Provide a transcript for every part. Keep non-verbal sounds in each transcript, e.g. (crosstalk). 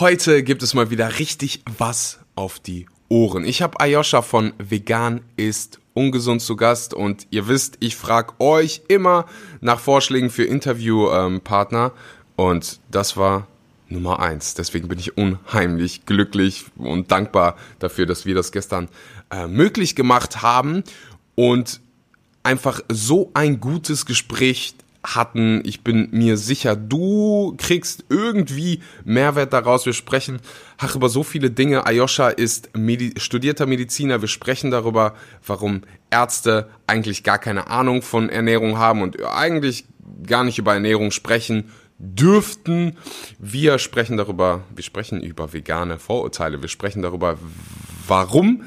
Heute gibt es mal wieder richtig was auf die Ohren. Ich habe Ayosha von Vegan ist ungesund zu Gast und ihr wisst, ich frage euch immer nach Vorschlägen für Interviewpartner und das war Nummer eins. Deswegen bin ich unheimlich glücklich und dankbar dafür, dass wir das gestern äh, möglich gemacht haben und einfach so ein gutes Gespräch hatten. Ich bin mir sicher, du kriegst irgendwie Mehrwert daraus. Wir sprechen ach, über so viele Dinge. Ayosha ist Medi studierter Mediziner. Wir sprechen darüber, warum Ärzte eigentlich gar keine Ahnung von Ernährung haben und eigentlich gar nicht über Ernährung sprechen dürften. Wir sprechen darüber, wir sprechen über vegane Vorurteile. Wir sprechen darüber, warum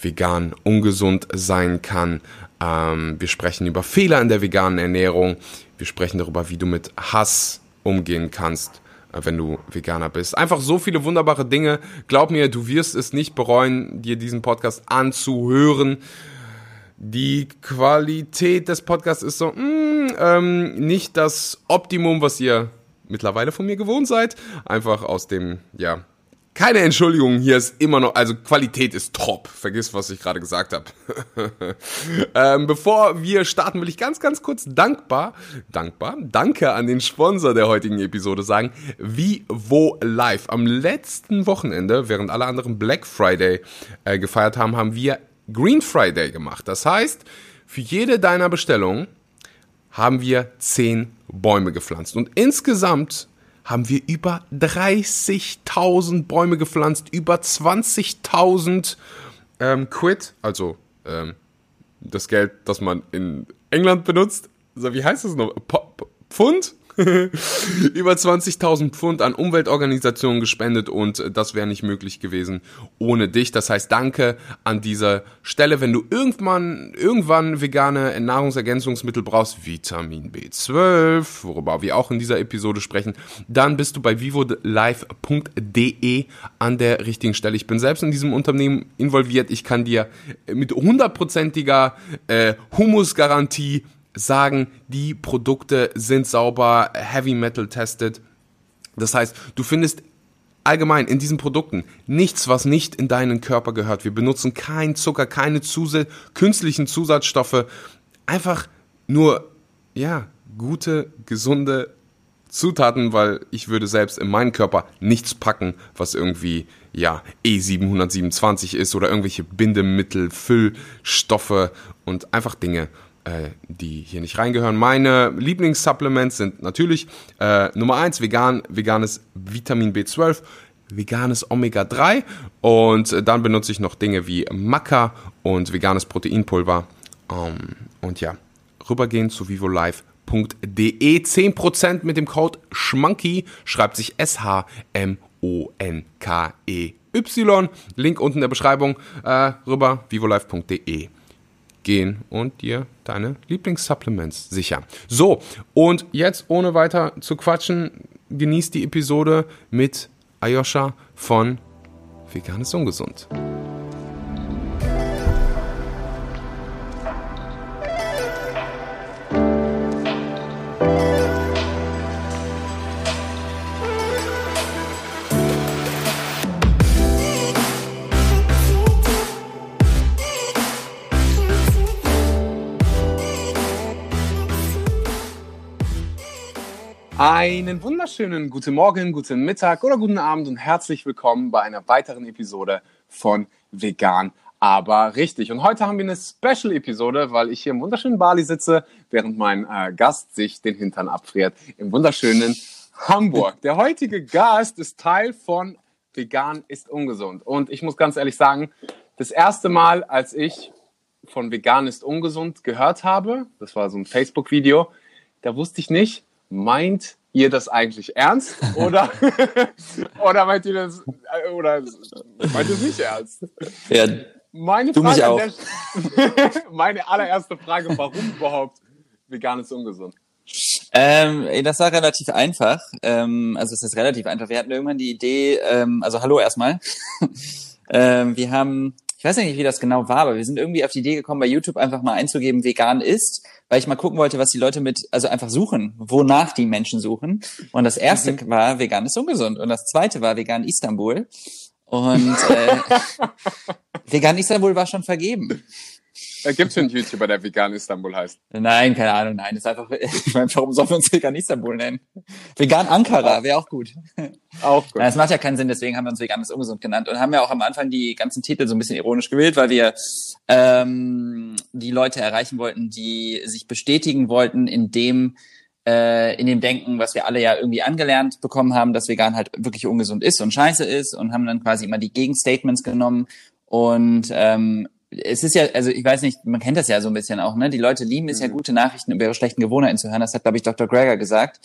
vegan ungesund sein kann. Ähm, wir sprechen über Fehler in der veganen Ernährung. Wir sprechen darüber, wie du mit Hass umgehen kannst, äh, wenn du Veganer bist. Einfach so viele wunderbare Dinge. Glaub mir, du wirst es nicht bereuen, dir diesen Podcast anzuhören. Die Qualität des Podcasts ist so, mm, ähm, nicht das Optimum, was ihr mittlerweile von mir gewohnt seid. Einfach aus dem, ja, keine Entschuldigung, hier ist immer noch, also Qualität ist top. Vergiss, was ich gerade gesagt habe. (laughs) ähm, bevor wir starten, will ich ganz, ganz kurz dankbar, dankbar, danke an den Sponsor der heutigen Episode sagen, Vivo Live. Am letzten Wochenende, während alle anderen Black Friday äh, gefeiert haben, haben wir Green Friday gemacht. Das heißt, für jede deiner Bestellungen haben wir zehn Bäume gepflanzt. Und insgesamt haben wir über 30.000 Bäume gepflanzt, über 20.000 ähm, Quid, also ähm, das Geld, das man in England benutzt. Also, wie heißt das noch? P Pfund? (laughs) über 20.000 Pfund an Umweltorganisationen gespendet und das wäre nicht möglich gewesen ohne dich. Das heißt, danke an dieser Stelle. Wenn du irgendwann, irgendwann vegane Nahrungsergänzungsmittel brauchst, Vitamin B12, worüber wir auch in dieser Episode sprechen, dann bist du bei vivolife.de an der richtigen Stelle. Ich bin selbst in diesem Unternehmen involviert. Ich kann dir mit hundertprozentiger äh, Humusgarantie sagen, die Produkte sind sauber, Heavy Metal tested. Das heißt, du findest allgemein in diesen Produkten nichts, was nicht in deinen Körper gehört. Wir benutzen keinen Zucker, keine Zusä künstlichen Zusatzstoffe. Einfach nur, ja, gute, gesunde Zutaten, weil ich würde selbst in meinen Körper nichts packen, was irgendwie, ja, E727 ist oder irgendwelche Bindemittel, Füllstoffe und einfach Dinge, äh, die hier nicht reingehören. Meine Lieblingssupplements sind natürlich äh, Nummer 1 vegan, veganes Vitamin B12, veganes Omega-3 und äh, dann benutze ich noch Dinge wie Maca und veganes Proteinpulver. Um, ähm, und ja, rübergehen zu vivolife.de. 10% mit dem Code SCHMANKY schreibt sich S-H-M-O-N-K-E-Y. Link unten in der Beschreibung äh, rüber vivolife.de gehen und dir deine Lieblingssupplements sichern. So, und jetzt ohne weiter zu quatschen, genießt die Episode mit Ayosha von Vegan ist ungesund. Einen wunderschönen guten Morgen, guten Mittag oder guten Abend und herzlich willkommen bei einer weiteren Episode von Vegan, aber richtig. Und heute haben wir eine Special-Episode, weil ich hier im wunderschönen Bali sitze, während mein äh, Gast sich den Hintern abfriert im wunderschönen Hamburg. Der heutige Gast ist Teil von Vegan ist ungesund. Und ich muss ganz ehrlich sagen, das erste Mal, als ich von Vegan ist ungesund gehört habe, das war so ein Facebook-Video, da wusste ich nicht, meint ihr das eigentlich ernst oder, (laughs) oder meint ihr das oder meint ihr es nicht ernst? Ja, meine du mich auch. Der, (laughs) meine allererste Frage, warum überhaupt vegan ist ungesund? Ähm, das war relativ einfach. Ähm, also es ist relativ einfach. Wir hatten irgendwann die Idee, ähm, also hallo erstmal. (laughs) ähm, wir haben ich weiß nicht, wie das genau war, aber wir sind irgendwie auf die Idee gekommen, bei YouTube einfach mal einzugeben, vegan ist, weil ich mal gucken wollte, was die Leute mit, also einfach suchen, wonach die Menschen suchen. Und das erste mhm. war vegan ist ungesund und das zweite war vegan Istanbul. Und äh, (laughs) vegan Istanbul war schon vergeben. Äh, Gibt es einen YouTuber, der Vegan Istanbul heißt? Nein, keine Ahnung, nein. Ist einfach, (laughs) ich meine, warum sollen wir uns Vegan Istanbul nennen? Vegan Ankara wäre auch gut. Auch gut. Das macht ja keinen Sinn, deswegen haben wir uns Vegan ist ungesund genannt und haben ja auch am Anfang die ganzen Titel so ein bisschen ironisch gewählt, weil wir ähm, die Leute erreichen wollten, die sich bestätigen wollten in dem, äh, in dem Denken, was wir alle ja irgendwie angelernt bekommen haben, dass vegan halt wirklich ungesund ist und scheiße ist und haben dann quasi immer die Gegenstatements genommen und ähm, es ist ja, also ich weiß nicht, man kennt das ja so ein bisschen auch, ne? Die Leute lieben es mhm. ja, gute Nachrichten über ihre schlechten Gewohnheiten zu hören. Das hat, glaube ich, Dr. Greger gesagt.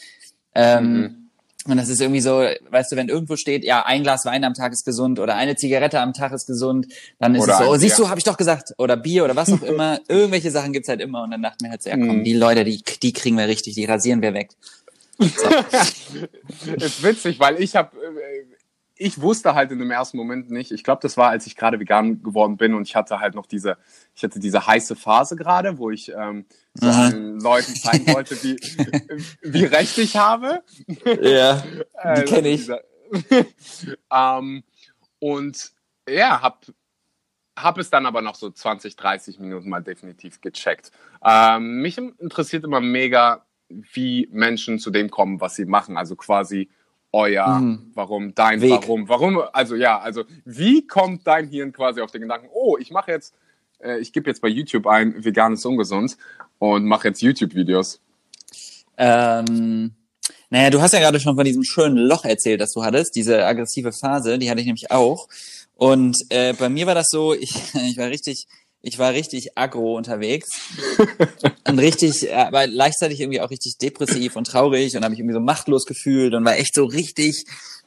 Ähm, mhm. Und das ist irgendwie so, weißt du, wenn irgendwo steht, ja, ein Glas Wein am Tag ist gesund oder eine Zigarette am Tag ist gesund, dann ist oder es so, oh, siehst du, habe ich doch gesagt, oder Bier oder was auch (laughs) immer. Irgendwelche Sachen gibt's halt immer und dann dachten wir halt so, ja komm, mhm. die Leute, die, die kriegen wir richtig, die rasieren wir weg. So. (laughs) ist witzig, weil ich habe ich wusste halt in dem ersten Moment nicht. Ich glaube, das war, als ich gerade vegan geworden bin und ich hatte halt noch diese, ich hatte diese heiße Phase gerade, wo ich ähm, so allen Leuten zeigen wollte, wie, (laughs) wie recht ich habe. Ja, (laughs) die kenne ich. (laughs) ähm, und ja, hab hab es dann aber noch so 20, 30 Minuten mal definitiv gecheckt. Ähm, mich interessiert immer mega, wie Menschen zu dem kommen, was sie machen. Also quasi euer mhm. Warum, dein Weg. Warum, warum, also ja, also wie kommt dein Hirn quasi auf den Gedanken, oh, ich mache jetzt, äh, ich gebe jetzt bei YouTube ein, vegan ist ungesund und mache jetzt YouTube-Videos? Ähm, naja, du hast ja gerade schon von diesem schönen Loch erzählt, das du hattest, diese aggressive Phase, die hatte ich nämlich auch. Und äh, bei mir war das so, ich, (laughs) ich war richtig, ich war richtig aggro unterwegs (laughs) und richtig, aber gleichzeitig irgendwie auch richtig depressiv und traurig und habe mich irgendwie so machtlos gefühlt und war echt so richtig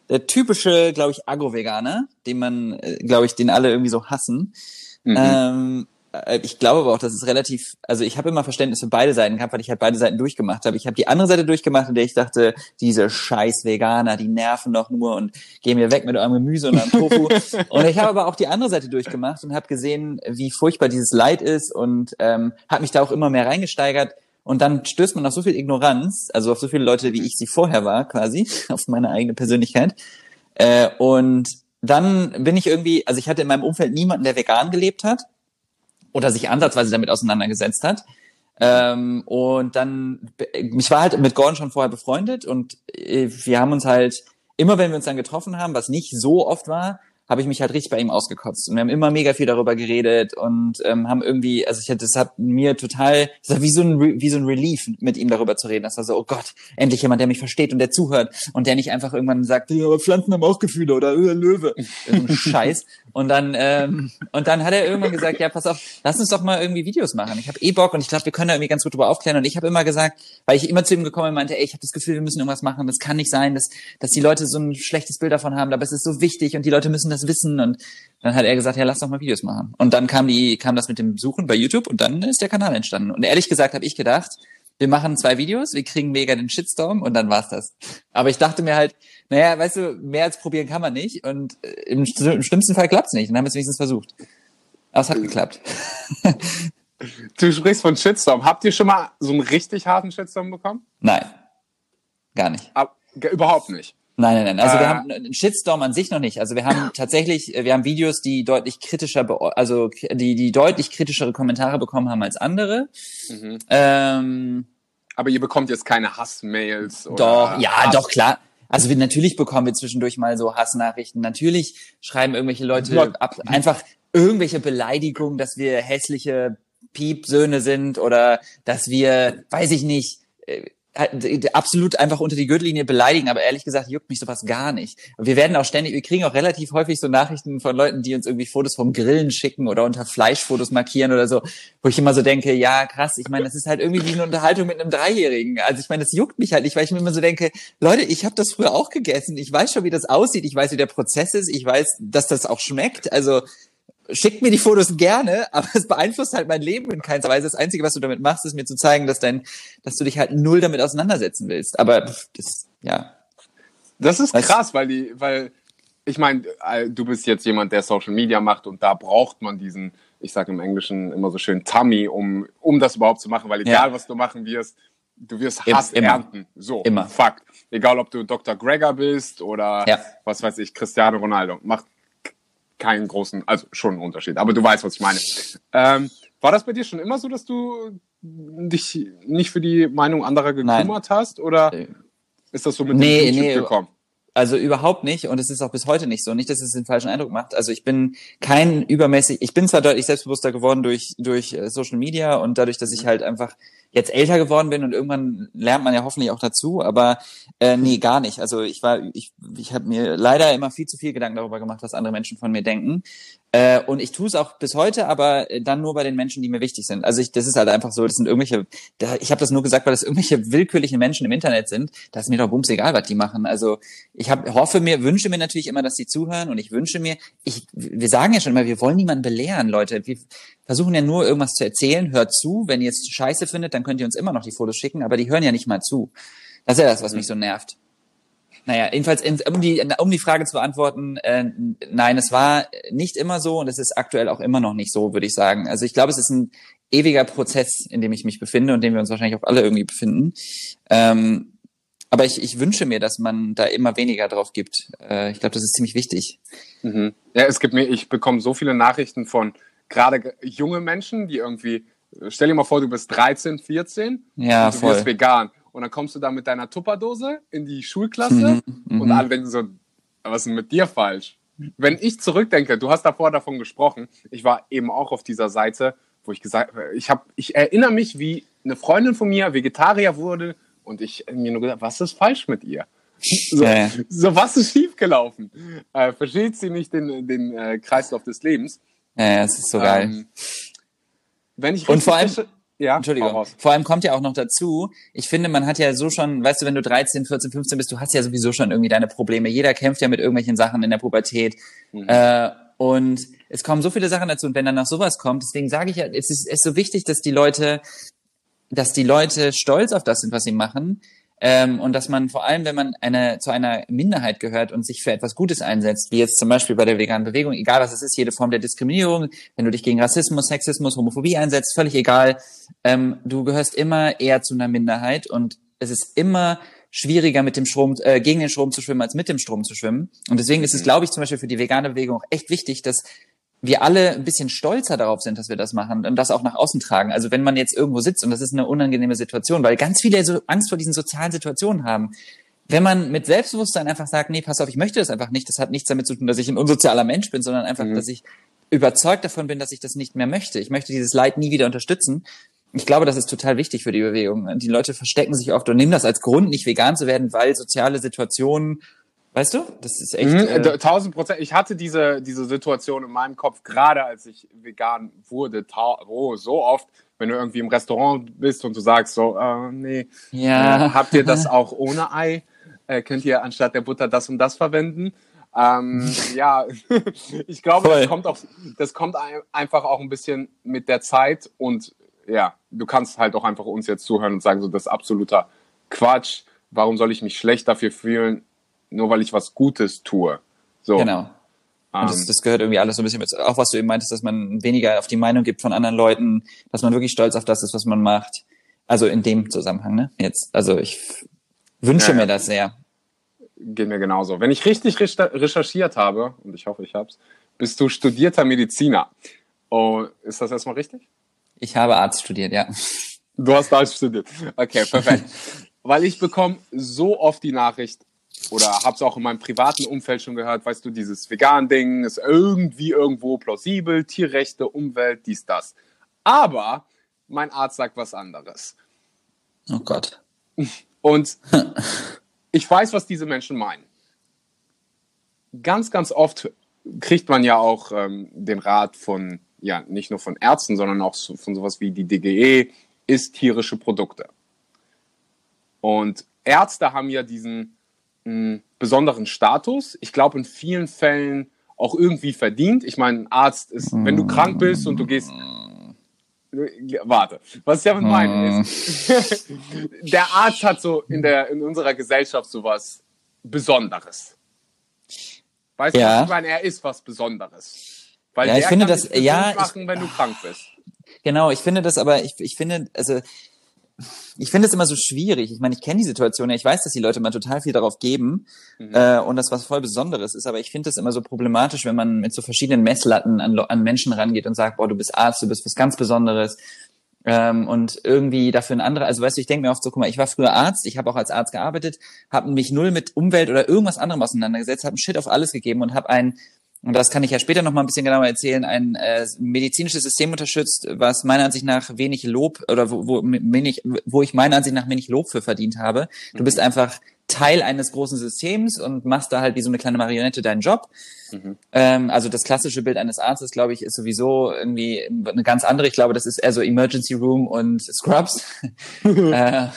der typische, glaube ich, Agro-Veganer, den man, äh, glaube ich, den alle irgendwie so hassen. Mhm. Ähm, äh, ich glaube aber auch, dass es relativ, also ich habe immer Verständnis für beide Seiten gehabt, weil ich halt beide Seiten durchgemacht habe. Ich habe die andere Seite durchgemacht, in der ich dachte, diese scheiß Veganer, die nerven doch nur und gehen mir weg mit eurem Gemüse und eurem Tofu. (laughs) und ich habe aber auch die andere Seite durchgemacht und habe gesehen, wie furchtbar dieses Leid ist und ähm, habe mich da auch immer mehr reingesteigert. Und dann stößt man auf so viel Ignoranz, also auf so viele Leute, wie ich sie vorher war, quasi, (laughs) auf meine eigene Persönlichkeit. Äh, und dann bin ich irgendwie, also ich hatte in meinem Umfeld niemanden, der vegan gelebt hat oder sich ansatzweise damit auseinandergesetzt hat. Ähm, und dann, ich war halt mit Gordon schon vorher befreundet und äh, wir haben uns halt, immer wenn wir uns dann getroffen haben, was nicht so oft war, habe ich mich halt richtig bei ihm ausgekotzt. Und wir haben immer mega viel darüber geredet und ähm, haben irgendwie, also ich das hat mir total, das war wie so ein wie so ein Relief, mit ihm darüber zu reden. Das war so, oh Gott, endlich jemand, der mich versteht und der zuhört und der nicht einfach irgendwann sagt, ja, aber Pflanzen haben auch Gefühle oder äh, Löwe. (laughs) Scheiß. Und dann, ähm, und dann hat er irgendwann gesagt, ja, pass auf, lass uns doch mal irgendwie Videos machen. Ich habe eh Bock und ich glaube, wir können da irgendwie ganz gut drüber aufklären. Und ich habe immer gesagt, weil ich immer zu ihm gekommen bin, meinte, ey, ich habe das Gefühl, wir müssen irgendwas machen. Das kann nicht sein, dass, dass die Leute so ein schlechtes Bild davon haben, aber es ist so wichtig und die Leute müssen das wissen. Und dann hat er gesagt, ja, lass doch mal Videos machen. Und dann kam die, kam das mit dem Suchen bei YouTube und dann ist der Kanal entstanden. Und ehrlich gesagt habe ich gedacht, wir machen zwei Videos, wir kriegen mega den Shitstorm und dann war's das. Aber ich dachte mir halt, naja, weißt du, mehr als probieren kann man nicht und äh, im, im schlimmsten Fall klappt's nicht. Dann haben wir es wenigstens versucht. Aber es hat geklappt. (laughs) Du sprichst von Shitstorm. Habt ihr schon mal so einen richtig harten Shitstorm bekommen? Nein. Gar nicht. Ab, überhaupt nicht. Nein, nein, nein. Also äh, wir haben einen Shitstorm an sich noch nicht. Also wir haben (laughs) tatsächlich, wir haben Videos, die deutlich kritischer, also die die deutlich kritischere Kommentare bekommen haben als andere. Mhm. Ähm, Aber ihr bekommt jetzt keine Hassmails oder? Doch, ja, Hass doch klar. Also wir natürlich bekommen wir zwischendurch mal so Hassnachrichten. Natürlich schreiben irgendwelche Leute ab, einfach irgendwelche Beleidigungen, dass wir hässliche Piepsöhne sind oder dass wir, weiß ich nicht, äh, absolut einfach unter die Gürtellinie beleidigen, aber ehrlich gesagt juckt mich sowas gar nicht. Wir werden auch ständig, wir kriegen auch relativ häufig so Nachrichten von Leuten, die uns irgendwie Fotos vom Grillen schicken oder unter Fleischfotos markieren oder so, wo ich immer so denke, ja krass, ich meine, das ist halt irgendwie wie eine Unterhaltung mit einem Dreijährigen. Also ich meine, das juckt mich halt nicht, weil ich mir immer so denke, Leute, ich habe das früher auch gegessen, ich weiß schon, wie das aussieht, ich weiß, wie der Prozess ist, ich weiß, dass das auch schmeckt. Also schickt mir die Fotos gerne, (laughs) aber es beeinflusst halt mein Leben in keinster Weise. Das Einzige, was du damit machst, ist mir zu zeigen, dass dein, dass du dich halt null damit auseinandersetzen willst. Aber das, ja. Das ist krass, weil die, weil ich meine, äh, du bist jetzt jemand, der Social Media macht und da braucht man diesen, ich sage im Englischen immer so schön Tummy, um, um das überhaupt zu machen, weil egal, ja. was du machen wirst, du wirst Hass immer. ernten. So, immer. Fakt. Egal, ob du Dr. Gregor bist oder ja. was weiß ich, Cristiano Ronaldo. Macht keinen großen, also schon einen Unterschied, aber du weißt, was ich meine. Ähm, war das bei dir schon immer so, dass du dich nicht für die Meinung anderer gekümmert Nein. hast oder ist das so mit nee, dem YouTube nee, gekommen? Also überhaupt nicht und es ist auch bis heute nicht so. Nicht, dass es den falschen Eindruck macht. Also ich bin kein übermäßig, ich bin zwar deutlich selbstbewusster geworden durch, durch äh, Social Media und dadurch, dass ich halt einfach jetzt älter geworden bin und irgendwann lernt man ja hoffentlich auch dazu, aber äh, nee, gar nicht. Also ich war, ich, ich habe mir leider immer viel zu viel Gedanken darüber gemacht, was andere Menschen von mir denken. Äh, und ich tue es auch bis heute, aber dann nur bei den Menschen, die mir wichtig sind. Also ich, das ist halt einfach so, das sind irgendwelche, da, ich habe das nur gesagt, weil das irgendwelche willkürlichen Menschen im Internet sind. Das ist mir doch bums egal, was die machen. Also ich hab, hoffe mir, wünsche mir natürlich immer, dass die zuhören und ich wünsche mir, ich, wir sagen ja schon immer, wir wollen niemanden belehren, Leute. Wir versuchen ja nur irgendwas zu erzählen, hört zu. Wenn ihr es scheiße findet, dann könnt ihr uns immer noch die Fotos schicken, aber die hören ja nicht mal zu. Das ist ja das, was mich so nervt. Naja, jedenfalls, um die, um die Frage zu beantworten, äh, nein, es war nicht immer so und es ist aktuell auch immer noch nicht so, würde ich sagen. Also ich glaube, es ist ein ewiger Prozess, in dem ich mich befinde und in dem wir uns wahrscheinlich auch alle irgendwie befinden. Ähm, aber ich, ich wünsche mir, dass man da immer weniger drauf gibt. Äh, ich glaube, das ist ziemlich wichtig. Mhm. Ja, es gibt mir, ich bekomme so viele Nachrichten von gerade junge Menschen, die irgendwie, stell dir mal vor, du bist 13, 14 ja, und du voll. wirst vegan und dann kommst du da mit deiner Tupperdose in die Schulklasse mhm, und mhm. alle denken so, was ist denn mit dir falsch? Wenn ich zurückdenke, du hast davor davon gesprochen, ich war eben auch auf dieser Seite, wo ich gesagt, ich habe, ich erinnere mich, wie eine Freundin von mir Vegetarier wurde und ich mir nur gedacht, was ist falsch mit ihr? So, ja, ja. so was ist schiefgelaufen? Äh, versteht sie nicht den, den äh, Kreislauf des Lebens? Ja, ja, es ist so geil. Ähm, wenn ich und vor allem, ja, Entschuldigung. Vor allem kommt ja auch noch dazu, ich finde, man hat ja so schon, weißt du, wenn du 13, 14, 15 bist, du hast ja sowieso schon irgendwie deine Probleme. Jeder kämpft ja mit irgendwelchen Sachen in der Pubertät. Mhm. Äh, und es kommen so viele Sachen dazu. Und wenn dann noch sowas kommt, deswegen sage ich ja, es ist, es ist so wichtig, dass die Leute, dass die Leute stolz auf das sind, was sie machen. Ähm, und dass man vor allem, wenn man eine, zu einer Minderheit gehört und sich für etwas Gutes einsetzt, wie jetzt zum Beispiel bei der veganen Bewegung, egal was es ist, jede Form der Diskriminierung, wenn du dich gegen Rassismus, Sexismus, Homophobie einsetzt, völlig egal, ähm, du gehörst immer eher zu einer Minderheit und es ist immer schwieriger mit dem Strom, äh, gegen den Strom zu schwimmen, als mit dem Strom zu schwimmen. Und deswegen ist es, mhm. glaube ich, zum Beispiel für die vegane Bewegung auch echt wichtig, dass wir alle ein bisschen stolzer darauf sind, dass wir das machen und das auch nach außen tragen. Also wenn man jetzt irgendwo sitzt und das ist eine unangenehme Situation, weil ganz viele so Angst vor diesen sozialen Situationen haben. Wenn man mit Selbstbewusstsein einfach sagt, nee, pass auf, ich möchte das einfach nicht, das hat nichts damit zu tun, dass ich ein unsozialer Mensch bin, sondern einfach, mhm. dass ich überzeugt davon bin, dass ich das nicht mehr möchte. Ich möchte dieses Leid nie wieder unterstützen. Ich glaube, das ist total wichtig für die Bewegung. Die Leute verstecken sich oft und nehmen das als Grund, nicht vegan zu werden, weil soziale Situationen Weißt du? Das ist echt. Mhm, äh, tausend Prozent. Ich hatte diese, diese Situation in meinem Kopf, gerade als ich vegan wurde, oh, so oft, wenn du irgendwie im Restaurant bist und du sagst so, äh, nee, ja. äh, habt ihr das auch ohne Ei? Äh, könnt ihr anstatt der Butter das und das verwenden? Ähm, (laughs) ja, (laughs) ich glaube, das kommt, auch, das kommt einfach auch ein bisschen mit der Zeit und ja, du kannst halt auch einfach uns jetzt zuhören und sagen, so das ist absoluter Quatsch. Warum soll ich mich schlecht dafür fühlen? Nur weil ich was Gutes tue. So. Genau. Und das, ähm. das gehört irgendwie alles so ein bisschen mit, auch was du eben meintest, dass man weniger auf die Meinung gibt von anderen Leuten, dass man wirklich stolz auf das ist, was man macht. Also in dem Zusammenhang, ne? Jetzt, also ich wünsche ja, mir das sehr. Geht mir genauso. Wenn ich richtig recherchiert habe, und ich hoffe, ich hab's, bist du studierter Mediziner. Oh, ist das erstmal richtig? Ich habe Arzt studiert, ja. Du hast Arzt studiert. Okay, perfekt. (laughs) Weil ich bekomme so oft die Nachricht, oder habe es auch in meinem privaten Umfeld schon gehört, weißt du, dieses Vegan-Ding ist irgendwie irgendwo plausibel, Tierrechte, Umwelt, dies, das. Aber mein Arzt sagt was anderes. Oh Gott. Und (laughs) ich weiß, was diese Menschen meinen. Ganz, ganz oft kriegt man ja auch ähm, den Rat von, ja, nicht nur von Ärzten, sondern auch von sowas wie die DGE, ist tierische Produkte. Und Ärzte haben ja diesen einen besonderen Status. Ich glaube, in vielen Fällen auch irgendwie verdient. Ich meine, ein Arzt ist, wenn du krank bist und du gehst. Warte, was ich damit meine ist, (laughs) der Arzt hat so in der in unserer Gesellschaft sowas Besonderes. Weißt du, Ja. was ich meine? Er ist was Besonderes. Weil Ja, ich finde kann das- ja, ich- machen, wenn du krank bist. Genau, ich finde das aber, ich, ich finde, also ich finde es immer so schwierig. Ich meine, ich kenne die Situation ja, ich weiß, dass die Leute mal total viel darauf geben Mhm. äh, und das was voll Besonderes ist, aber ich finde es immer so problematisch, wenn man mit so verschiedenen Messlatten an, an Menschen rangeht und sagt, boah, du bist Arzt, du bist was ganz Besonderes ähm, und irgendwie dafür ein anderer, also weißt du, ich denke mir oft so, guck mal, ich war früher Arzt, ich habe auch als Arzt gearbeitet, habe mich null mit Umwelt oder irgendwas anderem auseinandergesetzt, habe einen Shit auf alles gegeben und habe ein und das kann ich ja später noch mal ein bisschen genauer erzählen, ein äh, medizinisches System unterstützt, was meiner Ansicht nach wenig Lob oder wo, wo, wenig, wo ich meiner Ansicht nach wenig Lob für verdient habe. Du bist einfach Teil eines großen Systems und machst da halt wie so eine kleine Marionette deinen Job. Mhm. Ähm, also das klassische Bild eines Arztes, glaube ich, ist sowieso irgendwie eine ganz andere. Ich glaube, das ist eher so Emergency Room und Scrubs. (laughs) äh,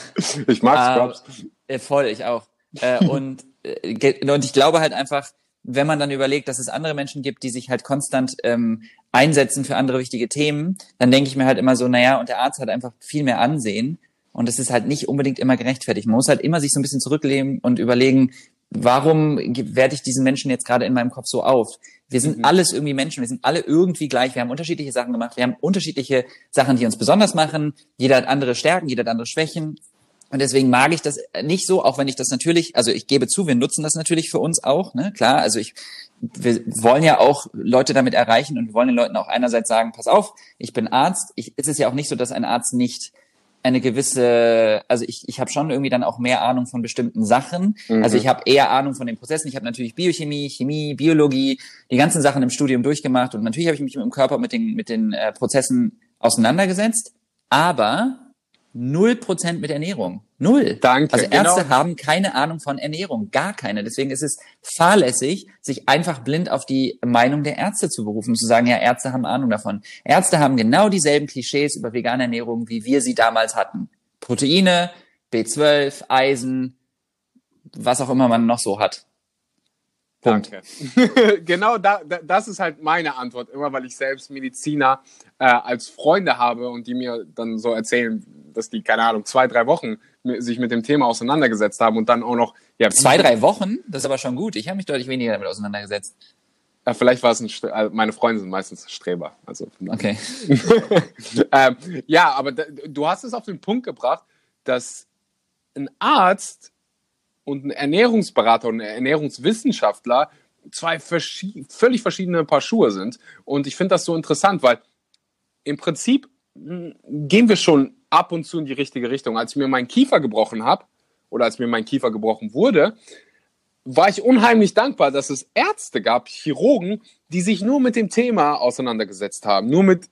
Ich mag Ah, Scrubs. äh, voll, ich auch. Äh, und, äh, und ich glaube halt einfach, wenn man dann überlegt, dass es andere Menschen gibt, die sich halt konstant ähm, einsetzen für andere wichtige Themen, dann denke ich mir halt immer so, naja, und der Arzt hat einfach viel mehr Ansehen. Und das ist halt nicht unbedingt immer gerechtfertigt. Man muss halt immer sich so ein bisschen zurücklehnen und überlegen, warum werde ich diesen Menschen jetzt gerade in meinem Kopf so auf? Wir sind Mhm. alles irgendwie Menschen, wir sind alle irgendwie gleich, wir haben unterschiedliche Sachen gemacht, wir haben unterschiedliche Sachen, die uns besonders machen, jeder hat andere Stärken, jeder hat andere Schwächen. Und deswegen mag ich das nicht so, auch wenn ich das natürlich, also ich gebe zu, wir nutzen das natürlich für uns auch, ne? Klar, also ich, wir wollen ja auch Leute damit erreichen und wir wollen den Leuten auch einerseits sagen, pass auf, ich bin Arzt. Ich, es ist ja auch nicht so, dass ein Arzt nicht eine gewisse, also ich, ich habe schon irgendwie dann auch mehr Ahnung von bestimmten Sachen. Mhm. Also ich habe eher Ahnung von den Prozessen. Ich habe natürlich Biochemie, Chemie, Biologie, die ganzen Sachen im Studium durchgemacht und natürlich habe ich mich mit dem Körper, mit den, mit den äh, Prozessen auseinandergesetzt. Aber null Prozent mit Ernährung. Null. Danke, Also Ärzte genau. haben keine Ahnung von Ernährung. Gar keine. Deswegen ist es fahrlässig, sich einfach blind auf die Meinung der Ärzte zu berufen, zu sagen, ja, Ärzte haben Ahnung davon. Ärzte haben genau dieselben Klischees über vegane Ernährung, wie wir sie damals hatten. Proteine, B12, Eisen, was auch immer man noch so hat. Punkt. Danke. (laughs) genau da, da, das ist halt meine Antwort, immer weil ich selbst Mediziner äh, als Freunde habe und die mir dann so erzählen, dass die, keine Ahnung, zwei, drei Wochen sich mit dem Thema auseinandergesetzt haben und dann auch noch, ja, Zwei, drei Wochen, das ist aber schon gut. Ich habe mich deutlich weniger damit auseinandergesetzt. äh, vielleicht war es ein, äh, meine Freunde sind meistens Streber, also. Okay. (laughs) ähm, ja, aber du hast es auf den Punkt gebracht, dass ein Arzt und ein Ernährungsberater und ein Ernährungswissenschaftler zwei verschi völlig verschiedene Paar Schuhe sind. Und ich finde das so interessant, weil im Prinzip mh, gehen wir schon ab und zu in die richtige Richtung. Als ich mir meinen Kiefer gebrochen habe oder als mir mein Kiefer gebrochen wurde, war ich unheimlich dankbar, dass es Ärzte gab, Chirurgen, die sich nur mit dem Thema auseinandergesetzt haben, nur mit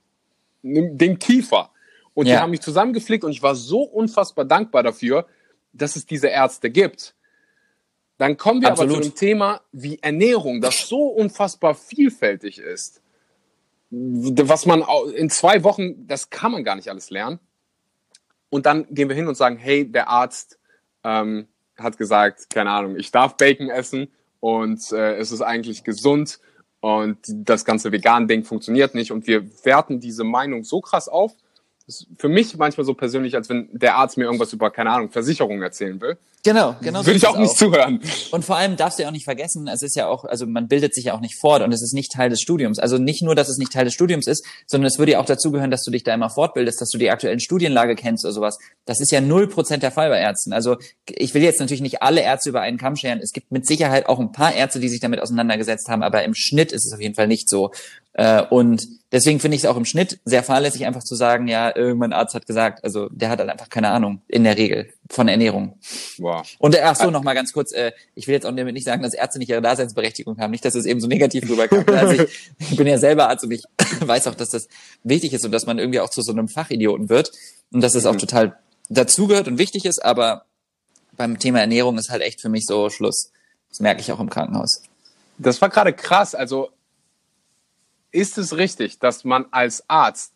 dem Kiefer. Und die Ja. haben mich zusammengeflickt und ich war so unfassbar dankbar dafür, dass es diese Ärzte gibt. Dann kommen wir aber Absolut. zu dem Thema wie Ernährung, das so unfassbar vielfältig ist. Was man in zwei Wochen, das kann man gar nicht alles lernen. Und dann gehen wir hin und sagen, hey, der Arzt ähm, hat gesagt, keine Ahnung, ich darf Bacon essen und äh, es ist eigentlich gesund und das ganze Vegan-Ding funktioniert nicht und wir werten diese Meinung so krass auf. Das ist für mich manchmal so persönlich, als wenn der Arzt mir irgendwas über, keine Ahnung, Versicherungen erzählen will. Genau, genau. so Würde ist ich auch nicht zuhören. Und vor allem darfst du ja auch nicht vergessen, es ist ja auch, also man bildet sich ja auch nicht fort und es ist nicht Teil des Studiums. Also nicht nur, dass es nicht Teil des Studiums ist, sondern es würde ja auch dazugehören, dass du dich da immer fortbildest, dass du die aktuellen Studienlage kennst oder sowas. Das ist ja null Prozent der Fall bei Ärzten. Also ich will jetzt natürlich nicht alle Ärzte über einen Kamm scheren. Es gibt mit Sicherheit auch ein paar Ärzte, die sich damit auseinandergesetzt haben, aber im Schnitt ist es auf jeden Fall nicht so. Äh, Und deswegen finde ich es auch im Schnitt sehr fahrlässig, einfach zu sagen, ja, irgendein Arzt hat gesagt, also der hat halt einfach keine Ahnung, in der Regel, von Ernährung. Wow. Und äh, ach so, noch mal ganz kurz, äh, ich will jetzt auch damit nicht sagen, dass Ärzte nicht ihre Daseinsberechtigung haben, nicht, dass es eben so negativ rüberkommt. Also ich, ich bin ja selber Arzt und ich (laughs) weiß auch, dass das wichtig ist und dass man irgendwie auch zu so einem Fachidioten wird und dass es auch Mhm. total dazugehört und wichtig ist, aber beim Thema Ernährung ist halt echt für mich so Schluss. Das merke ich auch im Krankenhaus. Das war gerade krass. Also ist es richtig, dass man als Arzt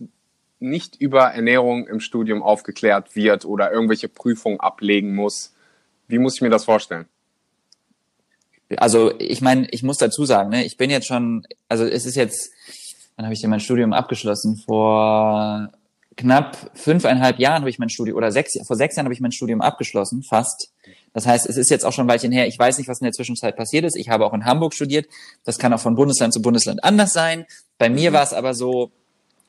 nicht über Ernährung im Studium aufgeklärt wird oder irgendwelche Prüfungen ablegen muss? Wie muss ich mir das vorstellen? Also ich meine, ich muss dazu sagen, ne, ich bin jetzt schon, also es ist jetzt, wann habe ich denn mein Studium abgeschlossen? Vor knapp fünfeinhalb Jahren habe ich mein Studium, oder sechs, vor sechs Jahren habe ich mein Studium abgeschlossen, fast. Das heißt, es ist jetzt auch schon ein Weilchen her. Ich weiß nicht, was in der Zwischenzeit passiert ist. Ich habe auch in Hamburg studiert. Das kann auch von Bundesland zu Bundesland anders sein. Bei mir war es aber so,